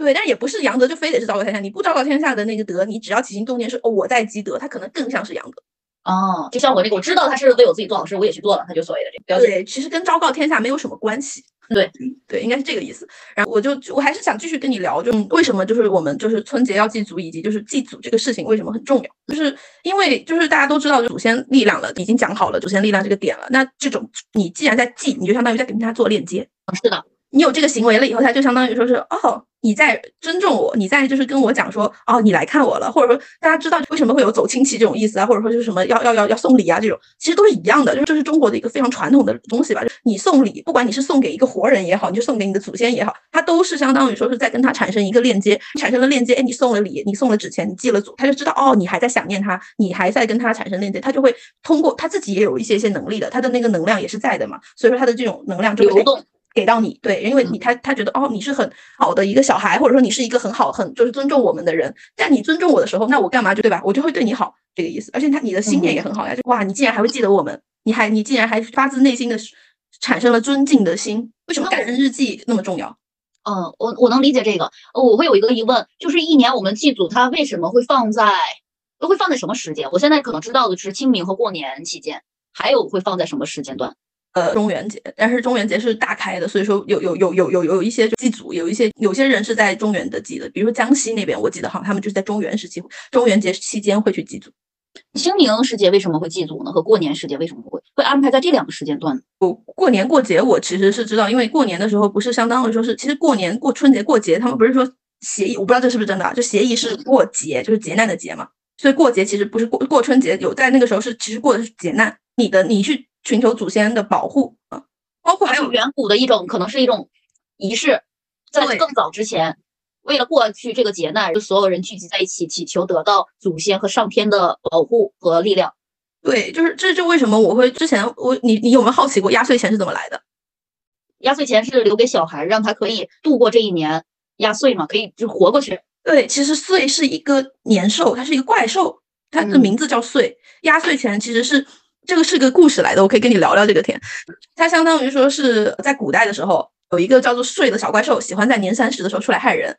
Speaker 3: 对，但也不是杨德就非得是昭告天下，你不昭告天下的那个德，你只要起心动念是哦我在积德，他可能更像是杨德。
Speaker 1: 哦，就像我这个，我知道他是为我自己做好事，我也去做了，他就所谓的这
Speaker 3: 个。对，其实跟昭告天下没有什么关系。
Speaker 1: 对，
Speaker 3: 对，应该是这个意思。然后我就我还是想继续跟你聊，就为什么就是我们就是春节要祭祖，以及就是祭祖这个事情为什么很重要？就是因为就是大家都知道祖先力量了，已经讲好了祖先力量这个点了。那这种你既然在祭，你就相当于在跟他做链接。
Speaker 1: 是的。
Speaker 3: 你有这个行为了以后，他就相当于说是哦，你在尊重我，你在就是跟我讲说哦，你来看我了，或者说大家知道为什么会有走亲戚这种意思啊，或者说就是什么要要要要送礼啊这种，其实都是一样的，就是这是中国的一个非常传统的东西吧。你送礼，不管你是送给一个活人也好，你就送给你的祖先也好，他都是相当于说是在跟他产生一个链接，产生了链接，哎，你送了礼，你送了纸钱，你祭了祖，他就知道哦，你还在想念他，你还在跟他产生链接，他就会通过他自己也有一些些能力的，他的那个能量也是在的嘛，所以说他的这种能量就
Speaker 1: 流动。
Speaker 3: 给到你，对，因为你他他觉得哦，你是很好的一个小孩，或者说你是一个很好很就是尊重我们的人，但你尊重我的时候，那我干嘛就对吧？我就会对你好这个意思，而且他你的心念也很好呀，就哇，你竟然还会记得我们，你还你竟然还发自内心的产生了尊敬的心，为什么感恩日记那么重要？
Speaker 1: 嗯，我我能理解这个，我会有一个疑问，就是一年我们祭祖，它为什么会放在都会放在什么时间？我现在可能知道的是清明和过年期间，还有会放在什么时间段？
Speaker 3: 呃，中元节，但是中元节是大开的，所以说有有有有有有一些祭祖，有一些有些人是在中元的祭的，比如说江西那边，我记得哈，他们就是在中元时期，中元节期间会去祭祖。
Speaker 1: 清明时节为什么会祭祖呢？和过年时节为什么不会会安排在这两个时间段？
Speaker 3: 我过年过节我其实是知道，因为过年的时候不是相当于说是，其实过年过春节过节，他们不是说协议，我不知道这是不是真的啊？就协议是过节，就是劫难的劫嘛，所以过节其实不是过过春节，有在那个时候是其实过的是劫难，你的你去。寻求祖先的保护啊，包括还有
Speaker 1: 远古的一种，可能是一种仪式，在更早之前，为了过去这个劫难，就所有人聚集在一起，祈求得到祖先和上天的保护和力量。
Speaker 3: 对，就是这就为什么我会之前我你你有没有好奇过压岁钱是怎么来的？
Speaker 1: 压岁钱是留给小孩，让他可以度过这一年压岁嘛，可以就活过去。
Speaker 3: 对，其实岁是一个年兽，它是一个怪兽，它的名字叫岁。压岁钱其实是。这个是个故事来的，我可以跟你聊聊这个天。它相当于说是在古代的时候，有一个叫做岁的小怪兽，喜欢在年三十的时候出来害人。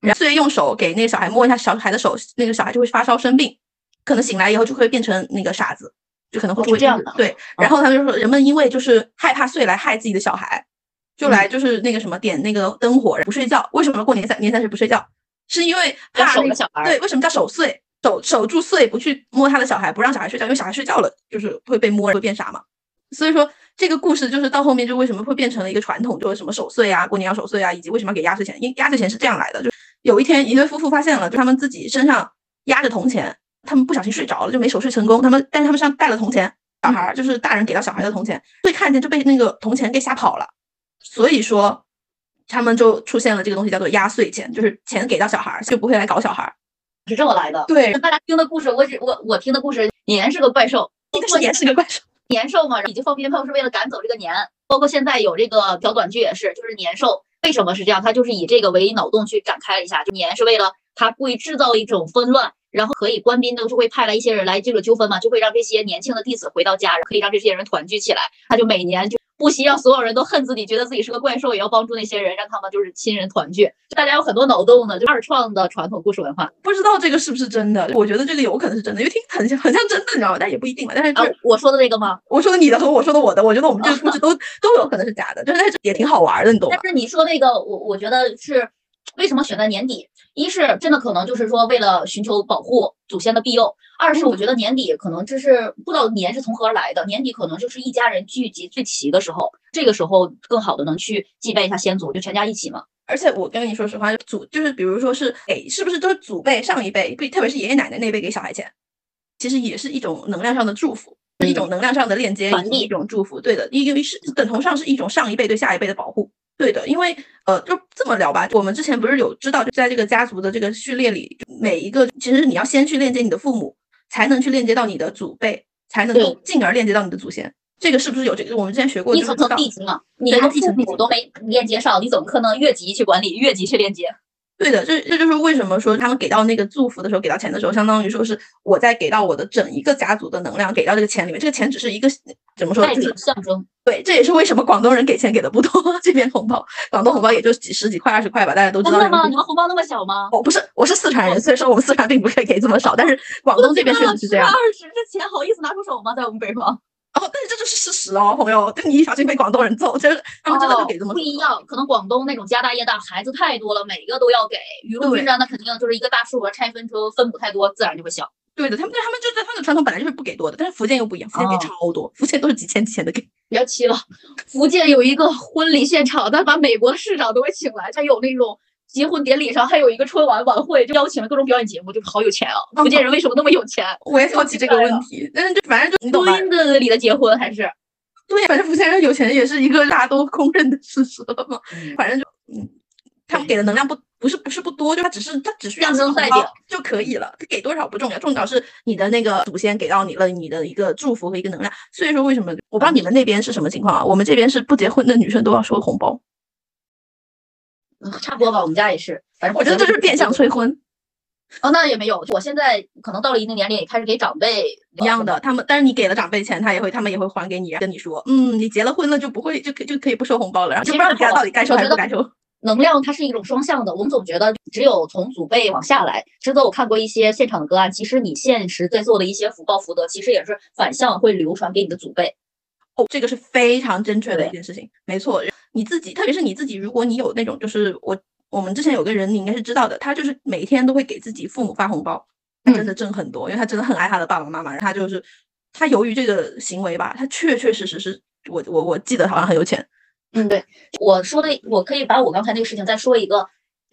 Speaker 3: 然后岁用手给那个小孩摸一下小孩的手，那个小孩就会发烧生病，可能醒来以后就会变成那个傻子，就可能会
Speaker 1: 这样的。
Speaker 3: 对，然后他们就说，人们因为就是害怕岁来害自己的小孩，就来就是那个什么点那个灯火不睡觉。为什么过年三年三十不睡觉？是因为怕那个
Speaker 1: 小孩。
Speaker 3: 对，为什么叫守岁？守守住岁，不去摸他的小孩，不让小孩睡觉，因为小孩睡觉了就是会被摸，会变傻嘛。所以说这个故事就是到后面就为什么会变成了一个传统，就是什么守岁啊，过年要守岁啊，以及为什么要给压岁钱？因压岁钱是这样来的，就有一天一对夫妇发现了，就他们自己身上压着铜钱，他们不小心睡着了，就没守岁成功。他们但是他们身上带了铜钱，小孩就是大人给到小孩的铜钱，被看见就被那个铜钱给吓跑了。所以说他们就出现了这个东西叫做压岁钱，就是钱给到小孩就不会来搞小孩。
Speaker 1: 是这么来的，
Speaker 3: 对，
Speaker 1: 大家听的故事，我只我我听的故事，年是个怪兽，
Speaker 3: 年是个怪兽，
Speaker 1: 年兽嘛，以及放鞭炮是为了赶走这个年，包括现在有这个小短剧也是，就是年兽。为什么是这样？他就是以这个为脑洞去展开了一下，就年是为了他故意制造一种纷乱，然后可以官兵都是会派来一些人来这个纠纷嘛，就会让这些年轻的弟子回到家，可以让这些人团聚起来，他就每年就。不惜让所有人都恨自己，觉得自己是个怪兽，也要帮助那些人，让他们就是亲人团聚。大家有很多脑洞的，就二创的传统故事文化。
Speaker 3: 不知道这个是不是真的？我觉得这个有可能是真的，因为听很像很像真的，你知道吗？但也不一定嘛。但是就是
Speaker 1: 我说的那个吗？
Speaker 3: 我说的你的和我说的我的，我觉得我们这个故事都 *laughs* 都有可能是假的，就是也挺好玩的，你懂吗？
Speaker 1: 但是你说那个，我我觉得是。为什么选在年底？一是真的可能就是说为了寻求保护祖先的庇佑；二是我觉得年底可能这是不知道年是从何而来的，年底可能就是一家人聚集最齐的时候，这个时候更好的能去祭拜一下先祖，就全家一起嘛。
Speaker 3: 而且我跟你说实话，祖就是比如说是给，是不是都是祖辈上一辈，特别是爷爷奶奶那辈给小孩钱，其实也是一种能量上的祝福，一种能量上的链接，一种祝福。对的，因为是等同上是一种上一辈对下一辈的保护。对的，因为呃，就这么聊吧。我们之前不是有知道，就在这个家族的这个序列里，每一个其实你要先去链接你的父母，才能去链接到你的祖辈，才能够进而链接到你的祖先。这个是不是有这个？我们之前学过，
Speaker 1: 一层层递级嘛。你连父母都没链接上，你怎么可能越级去管理，越级去链接？
Speaker 3: 对的，这这就是为什么说他们给到那个祝福的时候，给到钱的时候，相当于说是我在给到我的整一个家族的能量给到这个钱里面，这个钱只是一个怎么说，就是
Speaker 1: 象征。
Speaker 3: 对，这也是为什么广东人给钱给的不多，这边红包，广东红包也就几十几块、二十块吧，大家都知道。
Speaker 1: 真的吗？你们红包那么小吗？
Speaker 3: 哦，不是，我是四川人，所以说我们四川并不可以给这么少，但是广东这边确实是这样。
Speaker 1: 二十，这钱好意思拿出手吗？在我们北方？
Speaker 3: 哦，但是这就是事实哦，朋友，你一小心被广东人揍，就是他们真的会给这么
Speaker 1: 不一样。可能广东那种家大业大，孩子太多了，每个都要给，雨露均沾，那肯定就是一个大数额拆分出分母太多，自然就会小。
Speaker 3: 对的，他们他们就在他们的传统本来就是不给多的，但是福建又不一样，福建给超多，福建都是几千几千的给。
Speaker 1: 别提了，福建有一个婚礼现场，他把美国的市长都给请来，他有那种。结婚典礼上还有一个春晚晚会，就邀请了各种表演节目，就好有钱啊！福建人为什么那么有钱？*laughs*
Speaker 3: 我也好奇这个问题。*laughs* 但是就反正就你懂
Speaker 1: 吧？的里的结婚还是
Speaker 3: 对，反正福建人有钱也是一个大家都公认的事实了嘛。反正就嗯，他们给的能量不不是不是不多，就他只是他只需要
Speaker 1: 象征代表
Speaker 3: 就可以了。他给多少不重要，重要是你的那个祖先给到你了你的一个祝福和一个能量。所以说为什么我不知道你们那边是什么情况啊？我们这边是不结婚的女生都要收红包。
Speaker 1: 差不多吧，我们家也是，反正
Speaker 3: 我觉得这就是变相催婚。
Speaker 1: 哦，那也没有，我现在可能到了一定年龄，也开始给长辈
Speaker 3: 一样的，他们，但是你给了长辈钱，他也会，他们也会还给你，跟你说，嗯，你结了婚了就不会，就可就可以不收红包了，然后就不知道你家到底该收还是不该收。
Speaker 1: 能量它是一种双向的，我们总觉得只有从祖辈往下来。实则我看过一些现场的个案，其实你现实在做的一些福报福德，其实也是反向会流传给你的祖辈。
Speaker 3: 哦，这个是非常正确的一件事情，没错。你自己，特别是你自己，如果你有那种，就是我。我们之前有个人，你应该是知道的，他就是每天都会给自己父母发红包，他真的挣很多，因为他真的很爱他的爸爸妈妈。他就是他由于这个行为吧，他确确实实是我我我记得好像很有钱。
Speaker 1: 嗯，对，我说的我可以把我刚才那个事情再说一个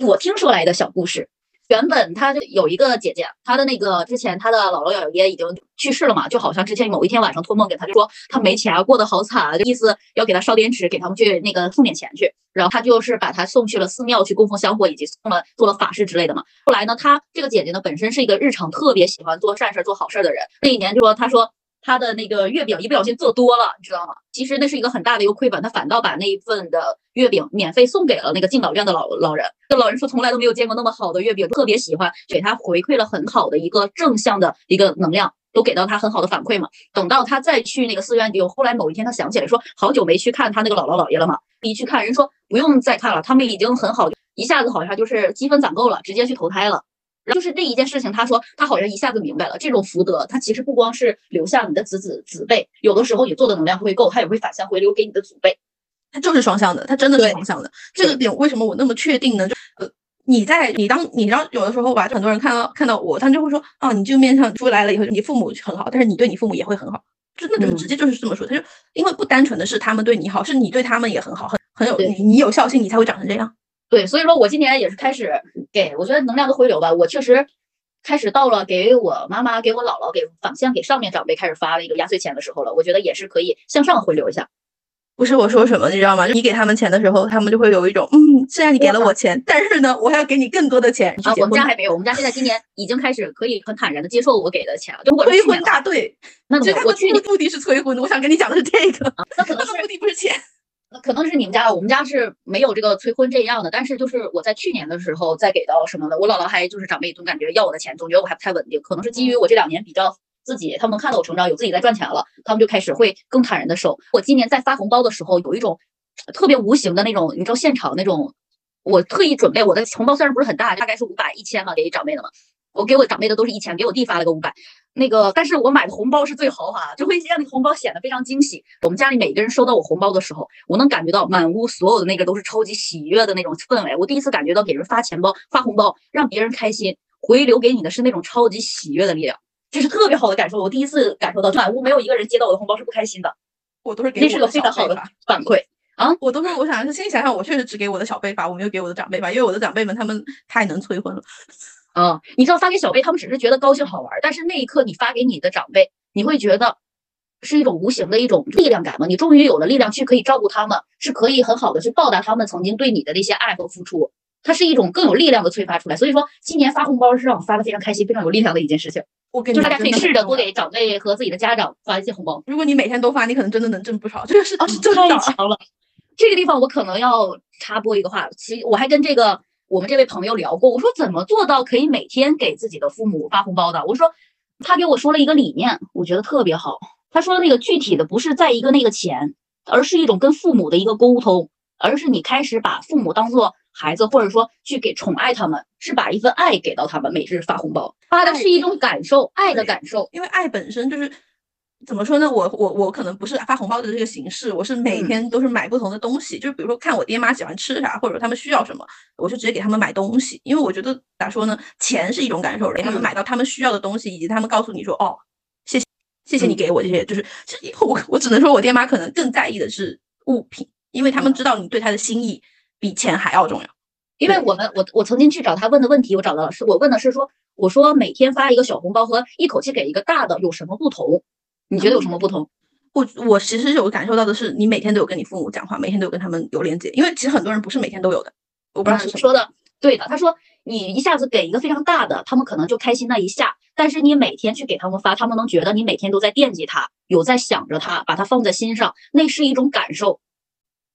Speaker 1: 我听说来的小故事。原本他就有一个姐姐，她的那个之前她的姥姥姥爷已经去世了嘛，就好像之前某一天晚上托梦给他，就说他没钱啊，过得好惨，就意思要给他烧点纸，给他们去那个送点钱去。然后他就是把他送去了寺庙去供奉香火，以及送了做了法事之类的嘛。后来呢，他这个姐姐呢本身是一个日常特别喜欢做善事、做好事的人。那一年就说，他说。他的那个月饼一不小心做多了，你知道吗？其实那是一个很大的一个亏本，他反倒把那一份的月饼免费送给了那个敬老院的老老人。这老人说从来都没有见过那么好的月饼，特别喜欢，给他回馈了很好的一个正向的一个能量，都给到他很好的反馈嘛。等到他再去那个寺院，有后来某一天他想起来说，好久没去看他那个姥姥姥爷了嘛，一去看人说不用再看了，他们已经很好，一下子好像就是积分攒够了，直接去投胎了。就是这一件事情，他说他好像一下子明白了，这种福德，它其实不光是流向你的子子子辈，有的时候你做的能量会够，它也会反向回流给你的祖辈，
Speaker 3: 它就是双向的，它真的是双向的。这个点为什么我那么确定呢？就呃，你在你当你知道有的时候吧，很多人看到看到我，他就会说啊，你这个面相出来了以后，你父母很好，但是你对你父母也会很好，真的就直接就是这么说。他就因为不单纯的是他们对你好，是你对他们也很好，很很有你你有孝心，你才会长成这样。
Speaker 1: 对，所以说我今年也是开始给，我觉得能量的回流吧，我确实开始到了给我妈妈、给我姥姥、给反向给上面长辈开始发了一个压岁钱的时候了。我觉得也是可以向上回流一下。
Speaker 3: 不是我说什么，你知道吗？你给他们钱的时候，他们就会有一种，嗯，虽然你给了我钱，但是呢，我还要给你更多的钱。
Speaker 1: 啊，我们家还没有，我们家现在今年已经开始可以很坦然的接受我给的钱了。
Speaker 3: 催婚大队，
Speaker 1: 那我去年
Speaker 3: 目的是催婚，我想跟你讲的是这个，
Speaker 1: 那可能
Speaker 3: 目的不是钱。
Speaker 1: 那可能是你们家，我们家是没有这个催婚这样的。但是就是我在去年的时候再给到什么的，我姥姥还就是长辈总感觉要我的钱，总觉得我还不太稳定。可能是基于我这两年比较自己，他们能看到我成长，有自己在赚钱了，他们就开始会更坦然的收。我今年在发红包的时候，有一种特别无形的那种，你知道现场那种，我特意准备我的红包虽然不是很大，大概是五百、一千嘛，给长辈的嘛。我给我长辈的都是一千，给我弟发了个五百。那个，但是我买的红包是最豪华，就会让那个红包显得非常惊喜。我们家里每个人收到我红包的时候，我能感觉到满屋所有的那个都是超级喜悦的那种氛围。我第一次感觉到给人发钱包、发红包，让别人开心，回流给你的是那种超级喜悦的力量，这是特别好的感受。我第一次感受到满屋没有一个人接到我的红包是不开心的，
Speaker 3: 我都是给
Speaker 1: 那是个非常好的反馈啊！
Speaker 3: 我都是我想，心里想想，我确实只给我的小辈发，我没有给我的长辈发，因为我的长辈们他们太能催婚了。
Speaker 1: 啊，你知道发给小辈，他们只是觉得高兴好玩，但是那一刻你发给你的长辈，你会觉得是一种无形的一种力量感吗？你终于有了力量去可以照顾他们，是可以很好的去报答他们曾经对你的那些爱和付出，它是一种更有力量的催发出来。所以说，今年发红包是让我发的非常开心、非常有力量的一件事情。
Speaker 3: 我跟
Speaker 1: 就大家可以试着多给长辈和自己的家长发一些红包。
Speaker 3: 如果你每天都发，你可能真的能挣不少。这个是
Speaker 1: 太强了。这个地方我可能要插播一个话，其实我还跟这个。我们这位朋友聊过，我说怎么做到可以每天给自己的父母发红包的？我说他给我说了一个理念，我觉得特别好。他说那个具体的不是在一个那个钱，而是一种跟父母的一个沟通，而是你开始把父母当做孩子，或者说去给宠爱他们，是把一份爱给到他们，每日发红包，发的是一种感受，爱的感受，
Speaker 3: 因为爱本身就是。怎么说呢？我我我可能不是发红包的这个形式，我是每天都是买不同的东西。就是比如说看我爹妈喜欢吃啥，或者他们需要什么，我就直接给他们买东西。因为我觉得咋说呢，钱是一种感受，给他们买到他们需要的东西，以及他们告诉你说哦，谢谢谢谢你给我这些，就是其实 *laughs* 我我只能说我爹妈可能更在意的是物品，因为他们知道你对他的心意比钱还要重要。
Speaker 1: 因为我们我我曾经去找他问的问题，我找到了，是我问的是说，我说每天发一个小红包和一口气给一个大的有什么不同？你觉得有什么不同？
Speaker 3: 我我其实有感受到的是，你每天都有跟你父母讲话，每天都有跟他们有连接。因为其实很多人不是每天都有的。我不知道是
Speaker 1: 说的对的。他说你一下子给一个非常大的，他们可能就开心那一下。但是你每天去给他们发，他们能觉得你每天都在惦记他，有在想着他，把他放在心上，那是一种感受。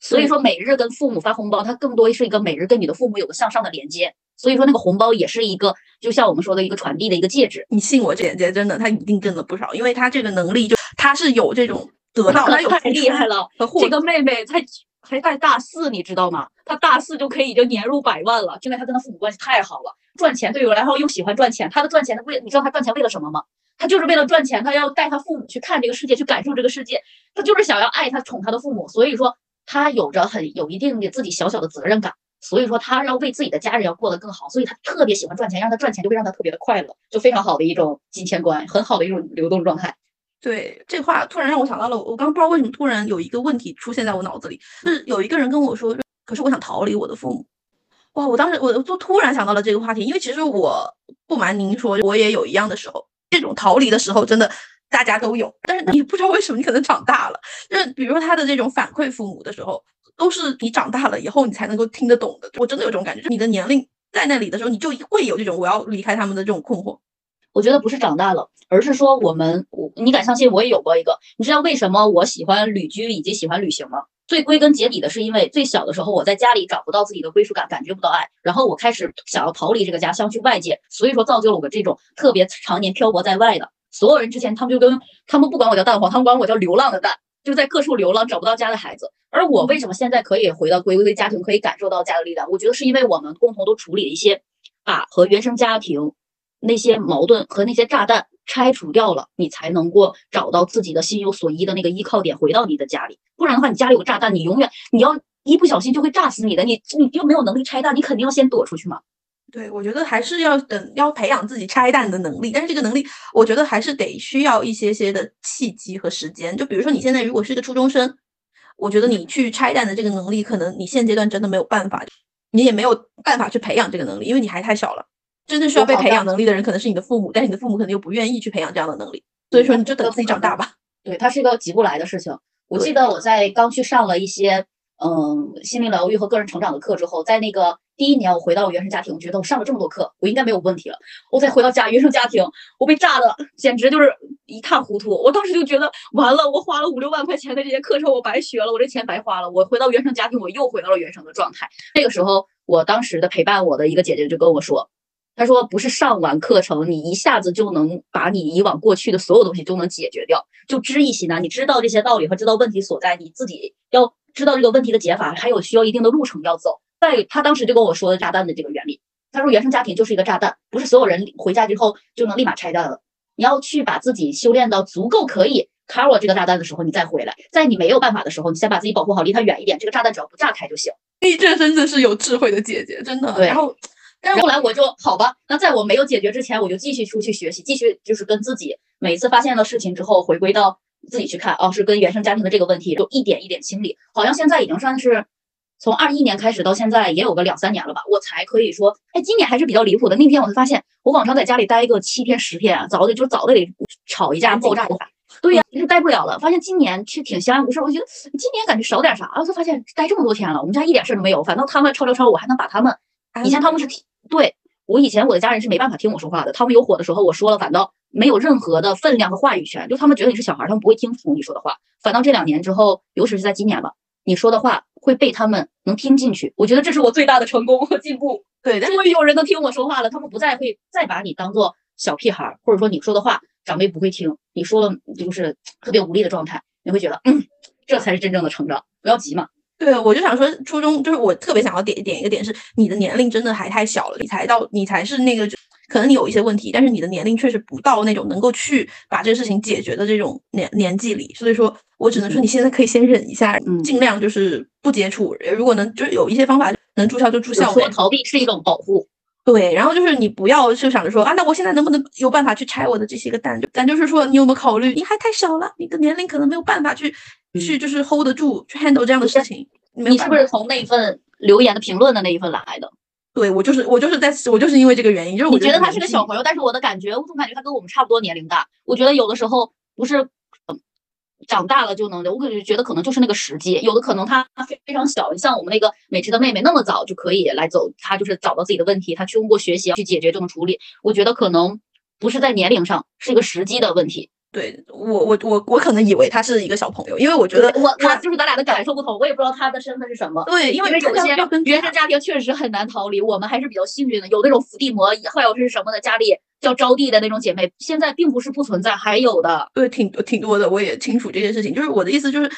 Speaker 1: 所以说，每日跟父母发红包，它更多是一个每日跟你的父母有个向上的连接。所以说，那个红包也是一个，就像我们说的一个传递的一个介质。
Speaker 3: 你信我，姐姐真的，她一定挣了不少，因为她这个能力就她是有这种得到，*laughs* 她有
Speaker 1: 太厉害了。这个妹妹才还在大四，你知道吗？她大四就可以已经年入百万了，因为她跟她父母关系太好了。赚钱对我来说又喜欢赚钱，她的赚钱的为，你知道她赚钱为了什么吗？她就是为了赚钱，她要带她父母去看这个世界，去感受这个世界。她就是想要爱她宠她的父母，所以说她有着很有一定的自己小小的责任感。所以说他要为自己的家人要过得更好，所以他特别喜欢赚钱，让他赚钱就会让他特别的快乐，就非常好的一种金钱观，很好的一种流动状态。
Speaker 3: 对，这话突然让我想到了，我刚不知道为什么突然有一个问题出现在我脑子里，就是有一个人跟我说，可是我想逃离我的父母。哇，我当时我就突然想到了这个话题，因为其实我不瞒您说，我也有一样的时候，这种逃离的时候真的大家都有，但是你不知道为什么你可能长大了，就是比如说他的这种反馈父母的时候。都是你长大了以后你才能够听得懂的，我真的有这种感觉，你的年龄在那里的时候，你就会有这种我要离开他们的这种困惑。
Speaker 1: 我觉得不是长大了，而是说我们，我你敢相信我也有过一个？你知道为什么我喜欢旅居以及喜欢旅行吗？最归根结底的是因为最小的时候我在家里找不到自己的归属感，感觉不到爱，然后我开始想要逃离这个家乡去外界，所以说造就了我这种特别常年漂泊在外的。所有人之前他们就跟他们不管我叫蛋黄，他们管我叫流浪的蛋。就在各处流浪，找不到家的孩子。而我为什么现在可以回到归归家庭，可以感受到家的力量？我觉得是因为我们共同都处理了一些，把和原生家庭那些矛盾和那些炸弹拆除掉了，你才能够找到自己的心有所依的那个依靠点，回到你的家里。不然的话，你家里有炸弹，你永远你要一不小心就会炸死你的。你你又没有能力拆弹，你肯定要先躲出去嘛。
Speaker 3: 对，我觉得还是要等，要培养自己拆弹的能力。但是这个能力，我觉得还是得需要一些些的契机和时间。就比如说，你现在如果是个初中生，我觉得你去拆弹的这个能力，可能你现阶段真的没有办法，你也没有办法去培养这个能力，因为你还太小了。真正需要被培养能力的人，可能是你的父母，但是你的父母可能又不愿意去培养这样的能力。所以说，你就等自己长大吧。
Speaker 1: 对，它是一个急不来的事情。我记得我在刚去上了一些嗯心灵疗愈和个人成长的课之后，在那个。第一年我回到我原生家庭，我觉得我上了这么多课，我应该没有问题了。我再回到家原生家庭，我被炸的简直就是一塌糊涂。我当时就觉得完了，我花了五六万块钱的这些课程，我白学了，我这钱白花了。我回到原生家庭，我又回到了原生的状态。那个时候，我当时的陪伴我的一个姐姐就跟我说：“他说不是上完课程，你一下子就能把你以往过去的所有东西都能解决掉，就知易行难。你知道这些道理和知道问题所在，你自己要知道这个问题的解法，还有需要一定的路程要走。在他当时就跟我说的炸弹的这个原理，他说原生家庭就是一个炸弹，不是所有人回家之后就能立马拆弹了。你要去把自己修炼到足够可以 cover 这个炸弹的时候，你再回来。在你没有办法的时候，你先把自己保护好，离他远一点，这个炸弹只要不炸开就行。
Speaker 3: 你这真的是有智慧的姐姐，真的。
Speaker 1: 对，
Speaker 3: 然后。
Speaker 1: 但是后来我就好吧，那在我没有解决之前，我就继续出去学习，继续就是跟自己每一次发现了事情之后，回归到自己去看，哦，是跟原生家庭的这个问题，就一点一点清理。好像现在已经算是从二一年开始到现在也有个两三年了吧，我才可以说，哎，今年还是比较离谱的。那天我才发现，我往常在家里待个七天十天，早的就早的得吵一架爆炸一对呀，就待不了了。发现今年其实挺相安无事，我觉得今年感觉少点啥，然后才发现待这么多天了，我们家一点事儿都没有。反倒他们吵吵吵，我还能把他们，以前他们是。对我以前我的家人是没办法听我说话的，他们有火的时候我说了，反倒没有任何的分量和话语权，就他们觉得你是小孩，他们不会听从你说的话。反倒这两年之后，尤其是在今年吧，你说的话会被他们能听进去，我觉得这是我最大的成功和进步。
Speaker 3: 对，
Speaker 1: 终于有人能听我说话了，他们不再会再把你当做小屁孩，或者说你说的话长辈不会听，你说了就是特别无力的状态，你会觉得嗯，这才是真正的成长，不要急嘛。
Speaker 3: 对，我就想说，初中就是我特别想要点点一个点是，你的年龄真的还太小了，你才到，你才是那个，可能你有一些问题，但是你的年龄确实不到那种能够去把这个事情解决的这种年年纪里，所以说我只能说你现在可以先忍一下，尽量就是不接触，如果能就是有一些方法能住校就住校呗。
Speaker 1: 逃避是一种保护。
Speaker 3: 对，然后就是你不要就想着说啊，那我现在能不能有办法去拆我的这些个蛋？咱就是说，你有没有考虑？你还太小了，你的年龄可能没有办法去去就是 hold 得住，去 handle 这样的事情。
Speaker 1: 你是不是从那一份留言的评论的那一份来的？
Speaker 3: 对我就是我就是在我就是因为这个原因，就是我
Speaker 1: 觉得他是个小朋友，但是我的感觉，我总感觉他跟我们差不多年龄大。我觉得有的时候不是长大了就能，我感觉觉得可能就是那个时机，有的可能他非非常小，你像我们那个美芝的妹妹那么早就可以来走，他就是找到自己的问题，他去通过学习去解决这种处理。我觉得可能不是在年龄上，是一个时机的问题。
Speaker 3: 对我我我我可能以为他是一个小朋友，因为我觉得
Speaker 1: 我我就是咱俩的感受不同，我也不知道他的身份是什么。
Speaker 3: 对，因为
Speaker 1: 有些原生家庭确实很难逃离，我们还是比较幸运的，有那种伏地魔，还有是什么的，家里叫招娣的那种姐妹，现在并不是不存在，还有的。
Speaker 3: 对，挺挺多的，我也清楚这件事情。就是我的意思就是，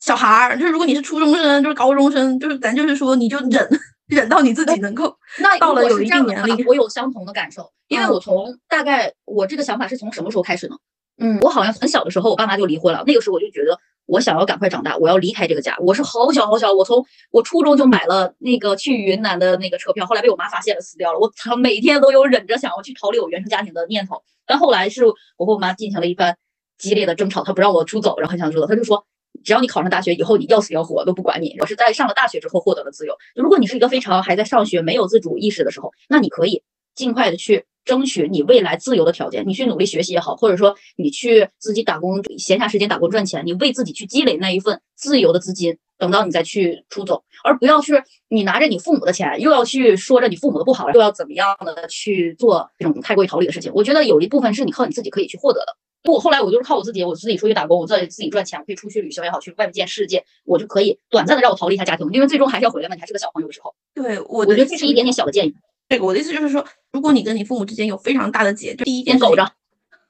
Speaker 3: 小孩儿，就是如果你是初中生，就是高中生，就是咱就是说，你就忍忍到你自己能够。
Speaker 1: 那
Speaker 3: 到了有一定年龄，
Speaker 1: 我有相同的感受，因为我从大概我这个想法是从什么时候开始呢？嗯，我好像很小的时候，我爸妈就离婚了。那个时候我就觉得，我想要赶快长大，我要离开这个家。我是好小好小，我从我初中就买了那个去云南的那个车票，后来被我妈发现了，死掉了。我操，每天都有忍着想要去逃离我原生家庭的念头。但后来是我和我妈进行了一番激烈的争吵，她不让我出走，然后很想出走。她就说，只要你考上大学，以后你要死要活都不管你。我是在上了大学之后获得了自由。如果你是一个非常还在上学、没有自主意识的时候，那你可以尽快的去。争取你未来自由的条件，你去努力学习也好，或者说你去自己打工，闲暇时间打工赚钱，你为自己去积累那一份自由的资金，等到你再去出走，而不要是你拿着你父母的钱，又要去说着你父母的不好，又要怎么样的去做这种太过于逃离的事情。我觉得有一部分是你靠你自己可以去获得的。我后来我就是靠我自己，我自己出去打工，我自己自己赚钱，我可以出去旅行也好，去外面见世界，我就可以短暂的让我逃离一下家庭，因为最终还是要回来嘛，你还是个小朋友的时候。
Speaker 3: 对
Speaker 1: 我，我觉得这是一点点小的建议。
Speaker 3: 这个我的意思就是说，如果你跟你父母之间有非常大的结，就第一件
Speaker 1: 狗着，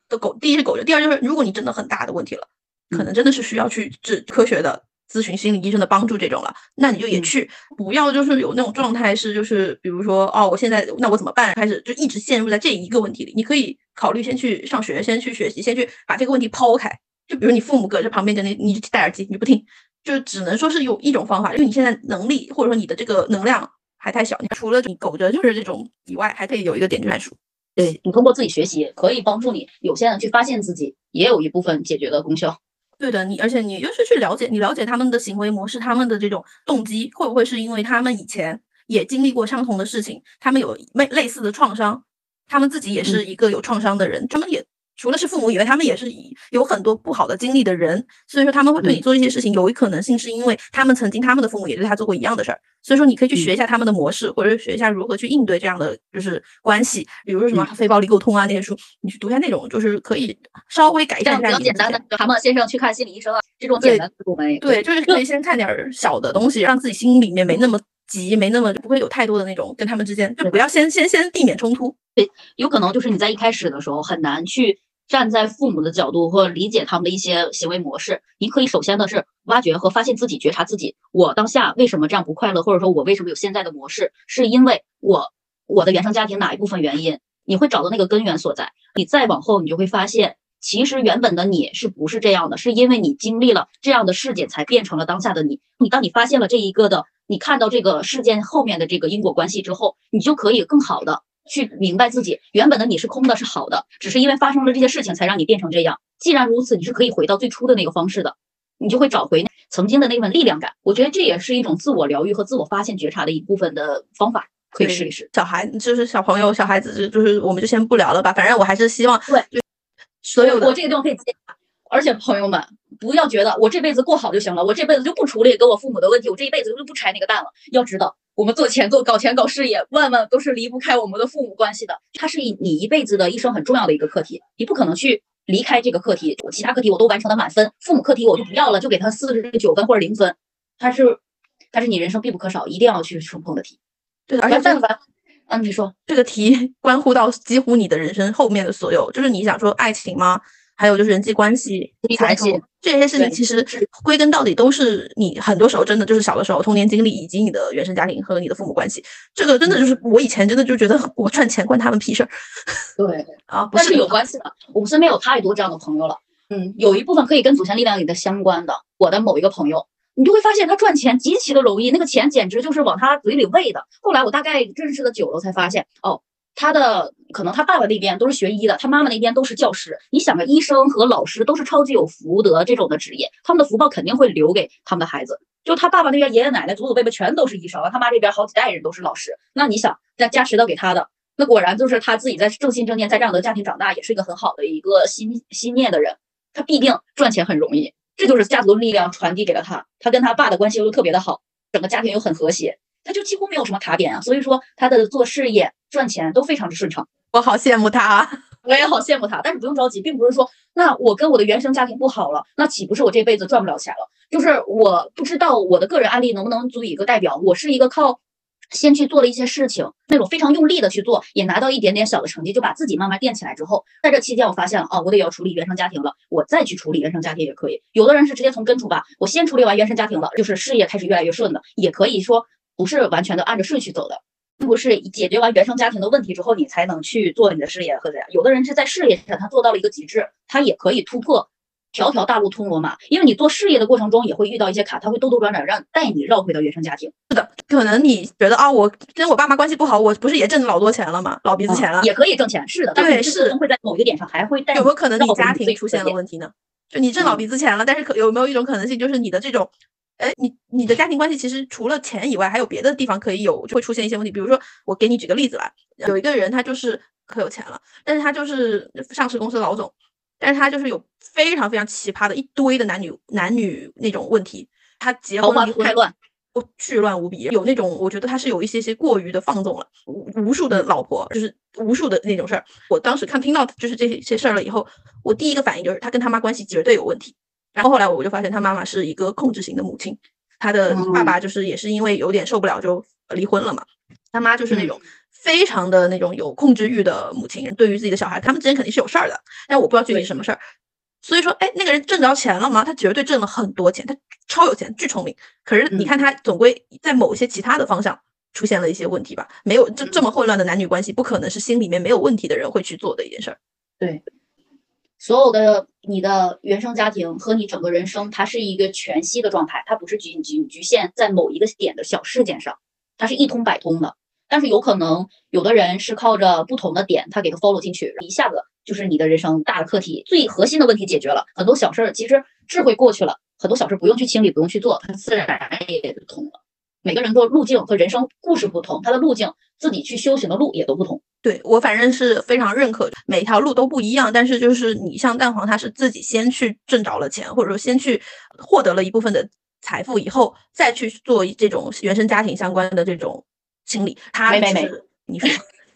Speaker 3: 的狗，第一是狗着，第二就是如果你真的很大的问题了，可能真的是需要去治科学的咨询心理医生的帮助这种了，那你就也去，不要就是有那种状态是就是比如说哦，我现在那我怎么办？开始就一直陷入在这一个问题里，你可以考虑先去上学，先去学习，先去把这个问题抛开。就比如你父母搁这旁边跟你，你戴耳机，你不听，就只能说是有一种方法，因为你现在能力或者说你的这个能量。还太小，你除了你苟着就是这种以外，还可以有一个点，就是数。
Speaker 1: 对你通过自己学习，可以帮助你有限的去发现自己，也有一部分解决的功效。
Speaker 3: 对的，你而且你就是去了解，你了解他们的行为模式，他们的这种动机，会不会是因为他们以前也经历过相同的事情，他们有类类似的创伤，他们自己也是一个有创伤的人，他们也。除了是父母以外，他们也是有很多不好的经历的人，所以说他们会对你做一些事情，有一可能性是因为他们曾经他们的父母也对他做过一样的事儿，所以说你可以去学一下他们的模式，或者学一下如何去应对这样的就是关系，比如说什么非暴力沟通啊那些书，你去读一下那种，就是可以稍微改善一下。比
Speaker 1: 较简单的，蛤蟆先生去看心理医生啊，这种简单的入门。
Speaker 3: 对，就是可以先看点小的东西，让自己心里面没那么急，没那么不会有太多的那种跟他们之间，就不要先先先避免冲突。
Speaker 1: 对有可能就是你在一开始的时候很难去站在父母的角度或理解他们的一些行为模式。你可以首先的是挖掘和发现自己，觉察自己，我当下为什么这样不快乐，或者说我为什么有现在的模式，是因为我我的原生家庭哪一部分原因？你会找到那个根源所在。你再往后，你就会发现，其实原本的你是不是这样的？是因为你经历了这样的事件，才变成了当下的你。你当你发现了这一个的，你看到这个事件后面的这个因果关系之后，你就可以更好的去明白自己原本的你是空的，是好的，只是因为发生了这些事情才让你变成这样。既然如此，你是可以回到最初的那个方式的，你就会找回曾经的那份力量感。我觉得这也是一种自我疗愈和自我发现觉察的一部分的方法。可以试一试，
Speaker 3: 小孩就是小朋友、小孩子，就是我们就先不聊了吧。反正我还是希望
Speaker 1: 对，
Speaker 3: 所有的
Speaker 1: 我这个地方可以接。而且朋友们不要觉得我这辈子过好就行了，我这辈子就不处理跟我父母的问题，我这一辈子就不拆那个蛋了。要知道，我们做钱、做搞钱、搞事业，万万都是离不开我们的父母关系的。它是你一辈子的一生很重要的一个课题，你不可能去离开这个课题。我其他课题我都完成了满分，父母课题我就不要了，就给他四十九分或者零分。它是，它是你人生必不可少、一定要去触碰的题。
Speaker 3: 对，而且
Speaker 1: 但凡。嗯，你说
Speaker 3: 这个题 *laughs* 关乎到几乎你的人生后面的所有，就是你想说爱情吗？还有就是人际关系、财富这些事情，其实归根到底都是你很多时候真的就是小的时候童年经历以及你的原生家庭和你的父母关系。这个真的就是我以前真的就觉得我赚钱关他们屁事儿。
Speaker 1: 对 *laughs*
Speaker 3: 啊，
Speaker 1: 但是有关系的。我们身边有太多这样的朋友了。嗯，有一部分可以跟祖先力量里的相关的。我的某一个朋友。你就会发现他赚钱极其的容易，那个钱简直就是往他嘴里喂的。后来我大概认识的久了，才发现哦，他的可能他爸爸那边都是学医的，他妈妈那边都是教师。你想啊医生和老师都是超级有福德这种的职业，他们的福报肯定会留给他们的孩子。就他爸爸那边爷爷奶奶祖祖辈辈全都是医生，他妈这边好几代人都是老师。那你想再加持到给他的，那果然就是他自己在正心正念，在这样的家庭长大，也是一个很好的一个心心念的人，他必定赚钱很容易。这就是家族的力量传递给了他，他跟他爸的关系又特别的好，整个家庭又很和谐，他就几乎没有什么卡点啊。所以说他的做事业赚钱都非常之顺畅，
Speaker 3: 我好羡慕他，啊，
Speaker 1: 我也好羡慕他。但是不用着急，并不是说那我跟我的原生家庭不好了，那岂不是我这辈子赚不了钱了？就是我不知道我的个人案例能不能足以一个代表，我是一个靠。先去做了一些事情，那种非常用力的去做，也拿到一点点小的成绩，就把自己慢慢垫起来之后，在这期间我发现了，哦，我得要处理原生家庭了，我再去处理原生家庭也可以。有的人是直接从根出发，我先处理完原生家庭了，就是事业开始越来越顺的，也可以说不是完全的按着顺序走的，并不是解决完原生家庭的问题之后，你才能去做你的事业和怎样。有的人是在事业上他做到了一个极致，他也可以突破。条条大路通罗马，因为你做事业的过程中也会遇到一些坎，他会兜兜转转，让带你绕回到原生家庭。
Speaker 3: 是的，可能你觉得啊，我跟我爸妈关系不好，我不是也挣老多钱了吗？老鼻子钱了，
Speaker 1: 也可以挣钱。是的，但，是会在某一个点上还会带。
Speaker 3: 有没有可能你家庭出现了问题呢？就你挣老鼻子钱了，但是可有没有一种可能性，就是你的这种，哎，你你的家庭关系其实除了钱以外，还有别的地方可以有，就会出现一些问题。比如说，我给你举个例子吧，有一个人他就是可有钱了，但是他就是上市公司老总。但是他就是有非常非常奇葩的一堆的男女男女那种问题，他结婚
Speaker 1: 太乱，
Speaker 3: 哦，巨乱无比。有那种我觉得他是有一些些过于的放纵了，无无数的老婆，就是无数的那种事儿。我当时看听到就是这些事儿了以后，我第一个反应就是他跟他妈关系绝对有问题。然后后来我就发现他妈妈是一个控制型的母亲，他的爸爸就是也是因为有点受不了就离婚了嘛，他妈就是那种。非常的那种有控制欲的母亲，对于自己的小孩，他们之间肯定是有事儿的，但我不知道具体什么事儿。所以说，哎，那个人挣着钱了吗？他绝对挣了很多钱，他超有钱，巨聪明。可是你看他总归在某些其他的方向出现了一些问题吧？没有这这么混乱的男女关系，不可能是心里面没有问题的人会去做的一件事儿。
Speaker 1: 对，所有的你的原生家庭和你整个人生，它是一个全息的状态，它不是局局局限在某一个点的小事件上，它是一通百通的。但是有可能有的人是靠着不同的点，他给他 follow 进去，一下子就是你的人生大的课题，最核心的问题解决了，很多小事儿其实智慧过去了，很多小事不用去清理，不用去做，它自然也就通了。每个人的路径和人生故事不同，他的路径自己去修行的路也都不同。
Speaker 3: 对我反正是非常认可，每条路都不一样，但是就是你像蛋黄，他是自己先去挣着了钱，或者说先去获得了一部分的财富以后，再去做这种原生家庭相关的这种。清理他
Speaker 1: 没没没，
Speaker 3: 你说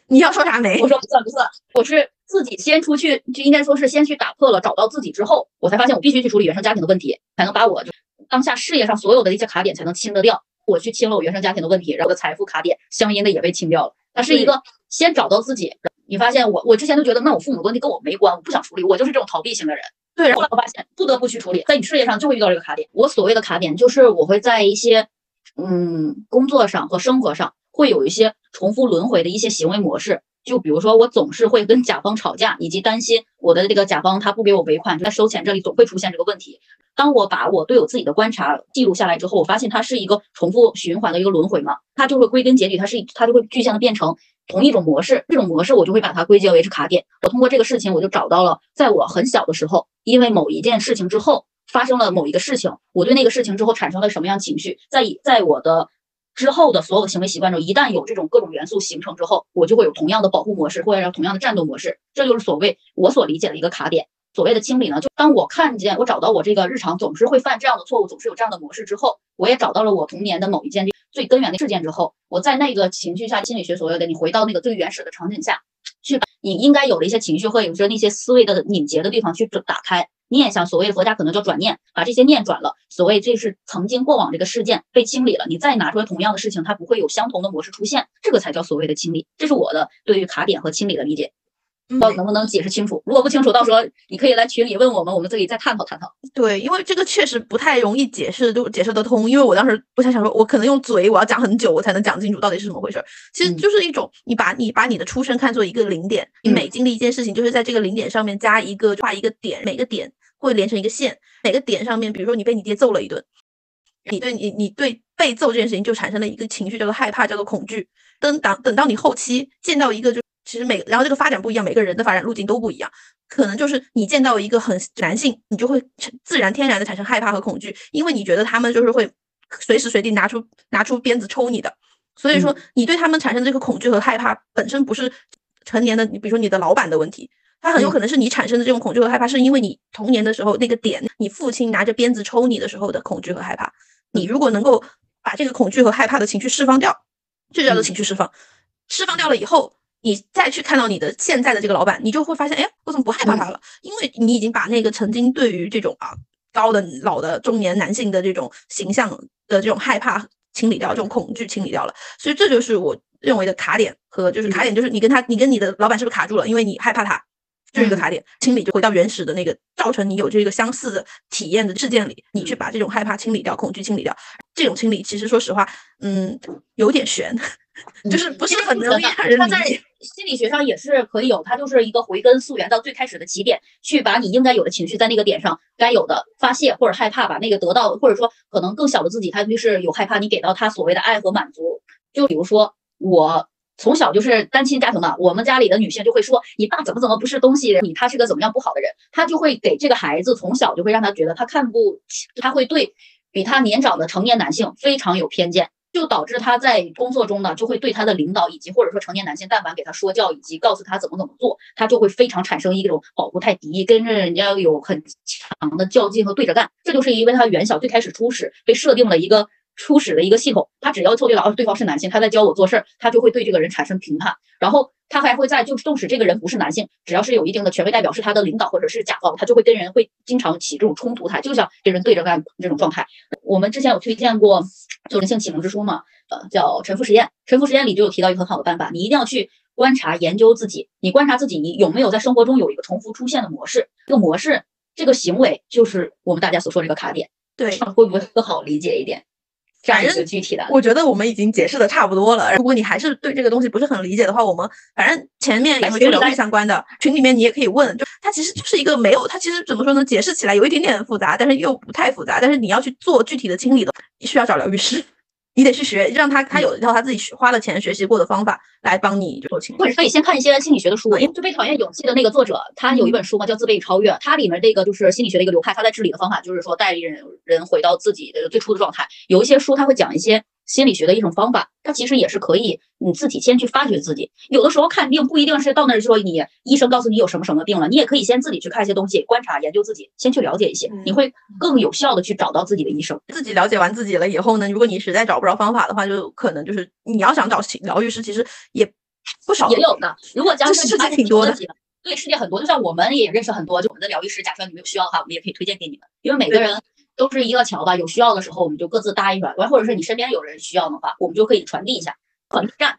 Speaker 3: 你要说啥没？
Speaker 1: 我说不算不算，我是自己先出去，就应该说是先去打破了，找到自己之后，我才发现我必须去处理原生家庭的问题，才能把我就当下事业上所有的一些卡点才能清得掉。我去清了我原生家庭的问题，然后我的财富卡点相应的也被清掉了。它是一个先找到自己，你发现我我之前都觉得那我父母的问题跟我没关，我不想处理，我就是这种逃避型的人。
Speaker 3: 对，然后
Speaker 1: 我发现不得不去处理，在你事业上就会遇到这个卡点。我所谓的卡点就是我会在一些嗯工作上和生活上会有一些重复轮回的一些行为模式。就比如说，我总是会跟甲方吵架，以及担心我的这个甲方他不给我尾款，在收钱这里总会出现这个问题。当我把我对我自己的观察记录下来之后，我发现它是一个重复循环的一个轮回嘛，它就会归根结底，它是它就会具象的变成同一种模式。这种模式我就会把它归结为是卡点。我通过这个事情，我就找到了，在我很小的时候，因为某一件事情之后发生了某一个事情，我对那个事情之后产生了什么样情绪，在在我的。之后的所有的行为习惯中，一旦有这种各种元素形成之后，我就会有同样的保护模式，或者同样的战斗模式。这就是所谓我所理解的一个卡点。所谓的清理呢，就当我看见我找到我这个日常总是会犯这样的错误，总是有这样的模式之后，我也找到了我童年的某一件最根源的事件之后，我在那个情绪下，心理学所谓的你回到那个最原始的场景下去，把你应该有的一些情绪和有着那些思维的拧结的地方去打开。念想，所谓的佛家可能叫转念，把这些念转了。所谓这是曾经过往这个事件被清理了，你再拿出来同样的事情，它不会有相同的模式出现，这个才叫所谓的清理。这是我的对于卡点和清理的理解。不知道能不能解释清楚？如果不清楚，到时候你可以来群里问我们，我们这里再探讨探讨。
Speaker 3: 对，因为这个确实不太容易解释，就解释得通。因为我当时我想想说，我可能用嘴我要讲很久，我才能讲清楚到底是怎么回事。其实就是一种，你把你把你的出生看作一个零点，你每经历一件事情，就是在这个零点上面加一个画一个点，每个点。会连成一个线，每个点上面，比如说你被你爹揍了一顿，你对你你对被揍这件事情就产生了一个情绪，叫做害怕，叫做恐惧。等等等到你后期见到一个，就其实每然后这个发展不一样，每个人的发展路径都不一样，可能就是你见到一个很男性，你就会自然天然的产生害怕和恐惧，因为你觉得他们就是会随时随地拿出拿出鞭子抽你的，所以说你对他们产生这个恐惧和害怕本身不是成年的，你比如说你的老板的问题。它很有可能是你产生的这种恐惧和害怕，是因为你童年的时候那个点，你父亲拿着鞭子抽你的时候的恐惧和害怕。你如果能够把这个恐惧和害怕的情绪释放掉，这叫做情绪释放。释放掉了以后，你再去看到你的现在的这个老板，你就会发现，哎，我怎么不害怕他了？因为你已经把那个曾经对于这种啊高的老的中年男性的这种形象的这种害怕清理掉，这种恐惧清理掉了。所以这就是我认为的卡点和就是卡点，就是你跟他，你跟你的老板是不是卡住了？因为你害怕他。就是一个卡点，清理就回到原始的那个造成你有这个相似的体验的事件里，你去把这种害怕清理掉，恐惧清理掉。这种清理其实说实话，嗯，有点悬，就是不是很容易让人理解。
Speaker 1: 心理学上也是可以有，它就是一个回根溯源到最开始的起点，去把你应该有的情绪在那个点上该有的发泄或者害怕，把那个得到，或者说可能更小的自己，他就是有害怕你给到他所谓的爱和满足。就比如说我。从小就是单亲家庭嘛，我们家里的女性就会说你爸怎么怎么不是东西，你他是个怎么样不好的人，他就会给这个孩子从小就会让他觉得他看不起，他会对比他年长的成年男性非常有偏见，就导致他在工作中呢就会对他的领导以及或者说成年男性，但凡给他说教以及告诉他怎么怎么做，他就会非常产生一种保护态敌，跟着人家有很强的较劲和对着干，这就是因为他原小最开始初始被设定了一个。初始的一个系统，他只要凑对了哦对方是男性，他在教我做事儿，他就会对这个人产生评判，然后他还会在就纵使这个人不是男性，只要是有一定的权威代表是他的领导或者是甲方，他就会跟人会经常起这种冲突，他就像跟人对着干这种状态。我们之前有推荐过做人性启蒙之书嘛，呃叫沉浮实验，沉浮实验里就有提到一个很好的办法，你一定要去观察研究自己，你观察自己你有没有在生活中有一个重复出现的模式，这个模式这个行为就是我们大家所说这个卡点，
Speaker 3: 对，
Speaker 1: 会不会更好理解一点？反正具体的，
Speaker 3: 我觉得我们已经解释的差不多了。如果你还是对这个东西不是很理解的话，我们反正前面也会有疗愈相关的群里面，你也可以问。就它其实就是一个没有，它其实怎么说呢？解释起来有一点点复杂，但是又不太复杂。但是你要去做具体的清理的，需要找疗愈师。你得去学，让他他有一套他自己学花了钱学习过的方法来帮你做清理。
Speaker 1: 或者可以先看一些心理学的书，因为最被讨厌勇气的那个作者，他有一本书嘛，叫《自卑与超越》，它里面这个就是心理学的一个流派，他在治理的方法就是说带领人人回到自己的最初的状态。有一些书他会讲一些。心理学的一种方法，它其实也是可以你自己先去发掘自己。有的时候看病不一定是到那儿说你医生告诉你有什么什么病了，你也可以先自己去看一些东西，观察研究自己，先去了解一些，你会更有效的去找到自己的医生。
Speaker 3: 自己了解完自己了以后呢，如果你实在找不着方法的话，就可能就是你要想找疗愈师，其实也不少，
Speaker 1: 也有的。如果将
Speaker 3: 世界挺多的，
Speaker 1: 对世界很多，就像我们也认识很多，就我们的疗愈师，假设你们有需要的话，我们也可以推荐给你们，因为每个人。都是一个桥吧，有需要的时候我们就各自搭一船，完或者是你身边有人需要的话，我们就可以传递一下，团战。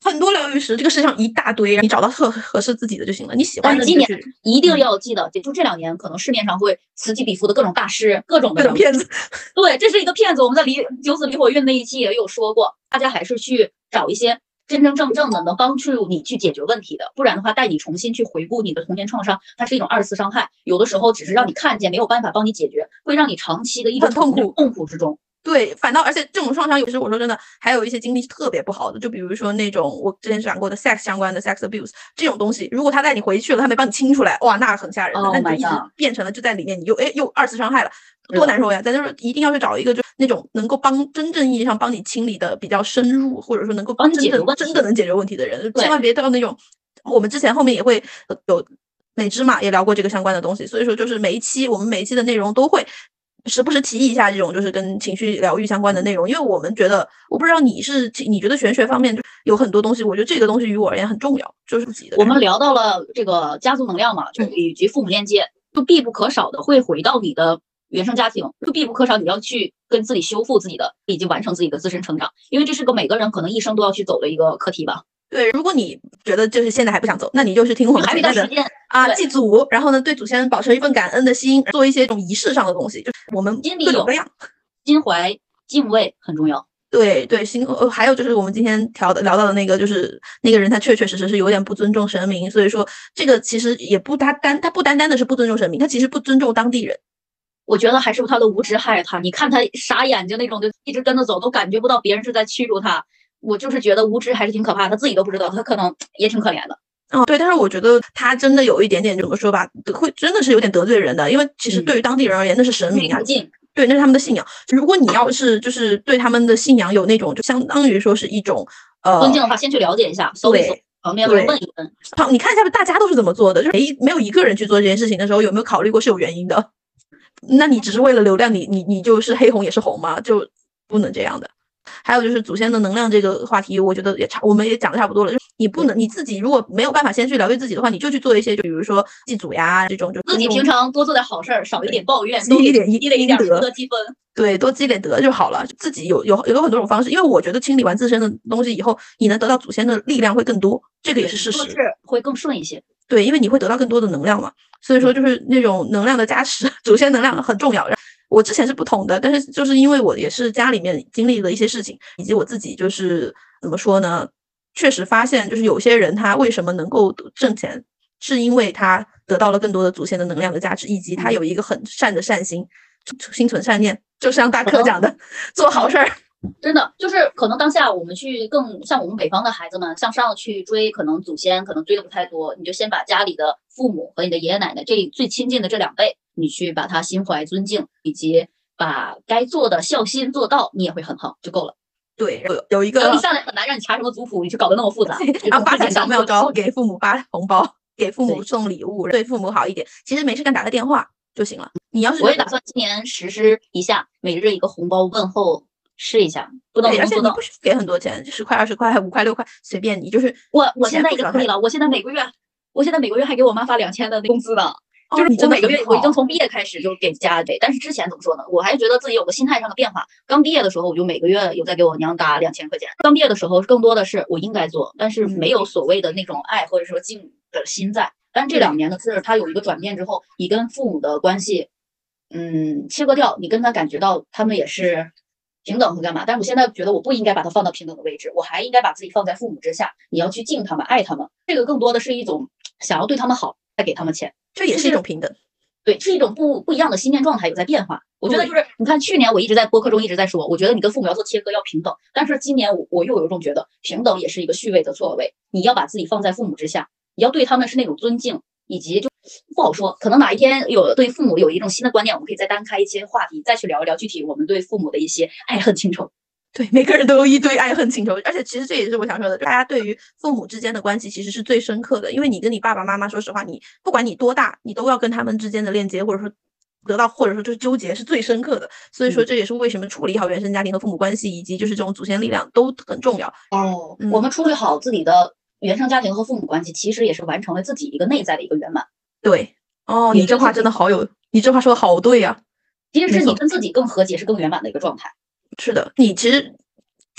Speaker 3: 很多疗愈师，这个世界上一大堆，你找到特合适自己的就行了。你喜欢的
Speaker 1: 今年一定要记得，就这两年可能市面上会此起彼伏的各种大师，各种
Speaker 3: 各种骗子。
Speaker 1: 对，这是一个骗子。我们在离九子离火运那一期也有说过，大家还是去找一些真真正正的能帮助你去解决问题的，不然的话带你重新去回顾你的童年创伤，它是一种二次伤害。有的时候只是让你看见，没有办法帮你解决，会让你长期的一种
Speaker 3: 痛苦
Speaker 1: 痛苦之中。
Speaker 3: 对，反倒而且这种创伤，有时我说真的，还有一些经历是特别不好的，就比如说那种我之前讲过的 sex 相关的 sex abuse 这种东西，如果他带你回去了，他没帮你清出来，哇，那很吓人的，那你就一直变成了就在里面，你又哎又二次伤害了，多难受呀！咱就是一定要去找一个就那种能够帮真正意义上帮你清理的比较深入，或者说能够
Speaker 1: 帮你解决
Speaker 3: 真的能解决问题的人，千万别到那种我们之前后面也会有美芝嘛也聊过这个相关的东西，所以说就是每一期我们每一期的内容都会。时不时提一下这种就是跟情绪疗愈相关的内容，因为我们觉得，我不知道你是你觉得玄学方面有很多东西，我觉得这个东西于我而言很重要，就是自己的。
Speaker 1: 我们聊到了这个家族能量嘛，就以及父母链接，就必不可少的会回到你的原生家庭，就必不可少你要去跟自己修复自己的，以及完成自己的自身成长，因为这是个每个人可能一生都要去走的一个课题吧。
Speaker 3: 对，如果你觉得就是现在还不想走，那你就是听我们的啊，祭祖，然后呢，对祖先保持一份感恩的心，做一些这种仪式上的东西，就是我们各种各样，
Speaker 1: 心怀敬畏很重要。
Speaker 3: 对对，心呃，还有就是我们今天聊的聊到的那个，就是那个人他确确实实是有点不尊重神明，所以说这个其实也不他单他不单单的是不尊重神明，他其实不尊重当地人。
Speaker 1: 我觉得还是他的无知害他，你看他傻眼睛那种，就一直跟着走，都感觉不到别人是在驱逐他。我就是觉得无知还是挺可怕，他自己都不知道，他可能也挺可怜的。
Speaker 3: 哦，对，但是我觉得他真的有一点点怎么说吧，会真的是有点得罪人的，因为其实对于当地人而言，那是神明啊，对，那是他们的信仰。如果你要是就是对他们的信仰有那种，就相当于说是一种呃
Speaker 1: 尊敬的话，先去了解一下，搜一搜，旁边问一问。
Speaker 3: 好，你看一下大家都是怎么做的，就是没没有一个人去做这件事情的时候，有没有考虑过是有原因的？*laughs* 那你只是为了流量，你你你就是黑红也是红吗？就不能这样的。还有就是祖先的能量这个话题，我觉得也差，我们也讲的差不多了。就你不能你自己如果没有办法先去疗愈自己的话，你就去做一些，就比如说祭祖呀这种，就
Speaker 1: 自己平常多做点好事儿，少一点抱怨，多一点积累一点德积分。
Speaker 3: 对，多积累德就好了。自己有有有很多种方式，因为我觉得清理完自身的东西以后，你能得到祖先的力量会更多，这个也是事实，
Speaker 1: 会更顺一些。
Speaker 3: 对，因为你会得到更多的能量嘛，所以说就是那种能量的加持，*laughs* 祖先能量很重要。我之前是不同的，但是就是因为我也是家里面经历了一些事情，以及我自己就是怎么说呢？确实发现，就是有些人他为什么能够挣钱，是因为他得到了更多的祖先的能量的价值，以及他有一个很善的善心，心存善念，就像大课讲的，*laughs* 做好事儿。*laughs*
Speaker 1: 真的就是可能当下我们去更像我们北方的孩子们向上去追，可能祖先可能追的不太多，你就先把家里的父母和你的爷爷奶奶这最亲近的这两辈。你去把他心怀尊敬，以及把该做的孝心做到，你也会很好，就够了。
Speaker 3: 对，有有一个
Speaker 1: 一上来很难让你查什么族谱，你去搞得那么复杂。
Speaker 3: 然后发点小妙招，给父母发红包，给父母送礼物，对父母好一点。其实没事干打个电话就行了。你要是
Speaker 1: 我也打算今年实施一下每日一个红包问候，试一下。不能
Speaker 3: 而且你不需要给很多钱，十块、二十块、五块、六块，随便你。就是
Speaker 1: 我我现在已经可以了，我现在每个月，我现在每个月还给我妈发两千的工资呢。就是我每个月，我已经从毕业开始就给家给，但是之前怎么说呢？我还觉得自己有个心态上的变化。刚毕业的时候，我就每个月有在给我娘打两千块钱。刚毕业的时候，更多的是我应该做，但是没有所谓的那种爱或者说敬的心在。但这两年的是，他有一个转变之后，你跟父母的关系，嗯，切割掉，你跟他感觉到他们也是平等和干嘛？但是我现在觉得我不应该把他放到平等的位置，我还应该把自己放在父母之下。你要去敬他们，爱他们，这个更多的是一种想要对他们好，再给他们钱。
Speaker 3: 这也是一种平等，
Speaker 1: 对，是一种不不一样的心念状态有在变化。我觉得就是，你看去年我一直在播客中一直在说，我觉得你跟父母要做切割，要平等。但是今年我我又有一种觉得，平等也是一个序位的错位。你要把自己放在父母之下，你要对他们是那种尊敬，以及就不好说。可能哪一天有对父母有一种新的观念，我们可以再单开一些话题，再去聊一聊具体我们对父母的一些爱恨情仇。
Speaker 3: 对，每个人都有一堆爱恨情仇，而且其实这也是我想说的，大家对于父母之间的关系其实是最深刻的，因为你跟你爸爸妈妈，说实话，你不管你多大，你都要跟他们之间的链接，或者说得到，或者说就是纠结是最深刻的。所以说这也是为什么处理好原生家庭和父母关系，以及就是这种祖先力量都很重要。
Speaker 1: 哦，我们处理好自己的原生家庭和父母关系，其实也是完成了自己一个内在的一个圆满。
Speaker 3: 对，哦，你这话真的好有，你这话说的好对呀。
Speaker 1: 其实是你跟自己更和解，是更圆满的一个状态。
Speaker 3: 是的，你其实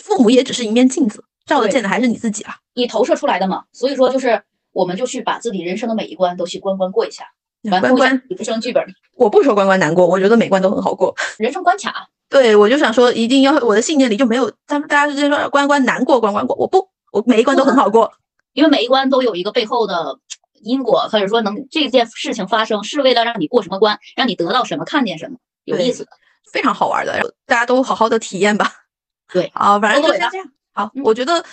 Speaker 3: 父母也只是一面镜子，照得见的还是你自己啊。
Speaker 1: 你投射出来的嘛，所以说就是我们就去把自己人生的每一关都去关关过一下，完
Speaker 3: 关关，
Speaker 1: 人生剧本，*laughs*
Speaker 3: 我不说关关难过，我觉得每关都很好过。*laughs*
Speaker 1: 人生关卡。
Speaker 3: 对，我就想说，一定要我的信念里就没有，咱们大家之间说关关难过关关过，我不，我每一关都很好过。
Speaker 1: 因为每一关都有一个背后的因果，或者说能这件事情发生是为了让你过什么关，让你得到什么，看见什么，有意思的。
Speaker 3: 非常好玩的，大家都好好的体验吧。*laughs*
Speaker 1: 对
Speaker 3: 啊，反正就先这样。好，
Speaker 1: 嗯
Speaker 3: 我觉得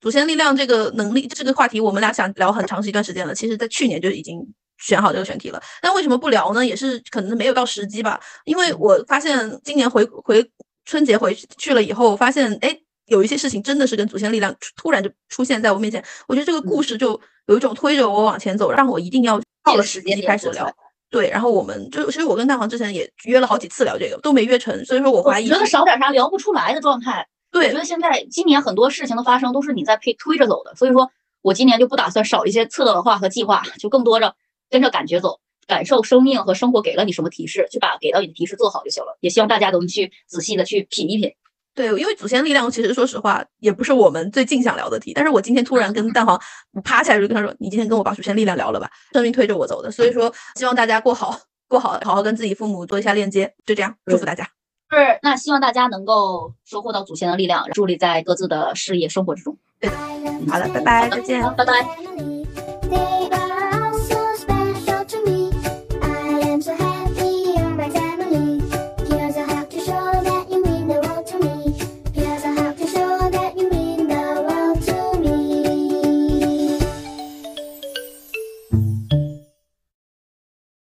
Speaker 3: 祖先力量这个能力这个话题，我们俩想聊很长时一段时间了。其实，在去年就已经选好这个选题了，但为什么不聊呢？也是可能没有到时机吧。因为我发现今年回回春节回去了以后，发现哎。有一些事情真的是跟祖先力量突突然就出现在我面前，我觉得这个故事就有一种推着我往前走，让我一定要到了时机开始聊。对，然后我们就其实我跟大黄之前也约了好几次聊这个，都没约成，所以说我怀疑
Speaker 1: 我觉得少点啥聊不出来的状态。我
Speaker 3: 对
Speaker 1: 觉得现在今年很多事情的发生都是你在推推着走的，所以说我今年就不打算少一些策划和计划，就更多着跟着感觉走，感受生命和生活给了你什么提示，去把给到你的提示做好就行了。也希望大家都能去仔细的去品一品。
Speaker 3: 对，因为祖先力量其实说实话也不是我们最近想聊的题，但是我今天突然跟蛋黄 *laughs* 趴起来就跟他说，你今天跟我把祖先力量聊了吧，生命推着我走的，所以说希望大家过好过好，好好跟自己父母做一下链接，就这样，祝福大家。
Speaker 1: 是，那希望大家能够收获到祖先的力量，助力在各自的事业生活之中。
Speaker 3: 对的好的，拜拜，再见。
Speaker 1: 好拜拜。「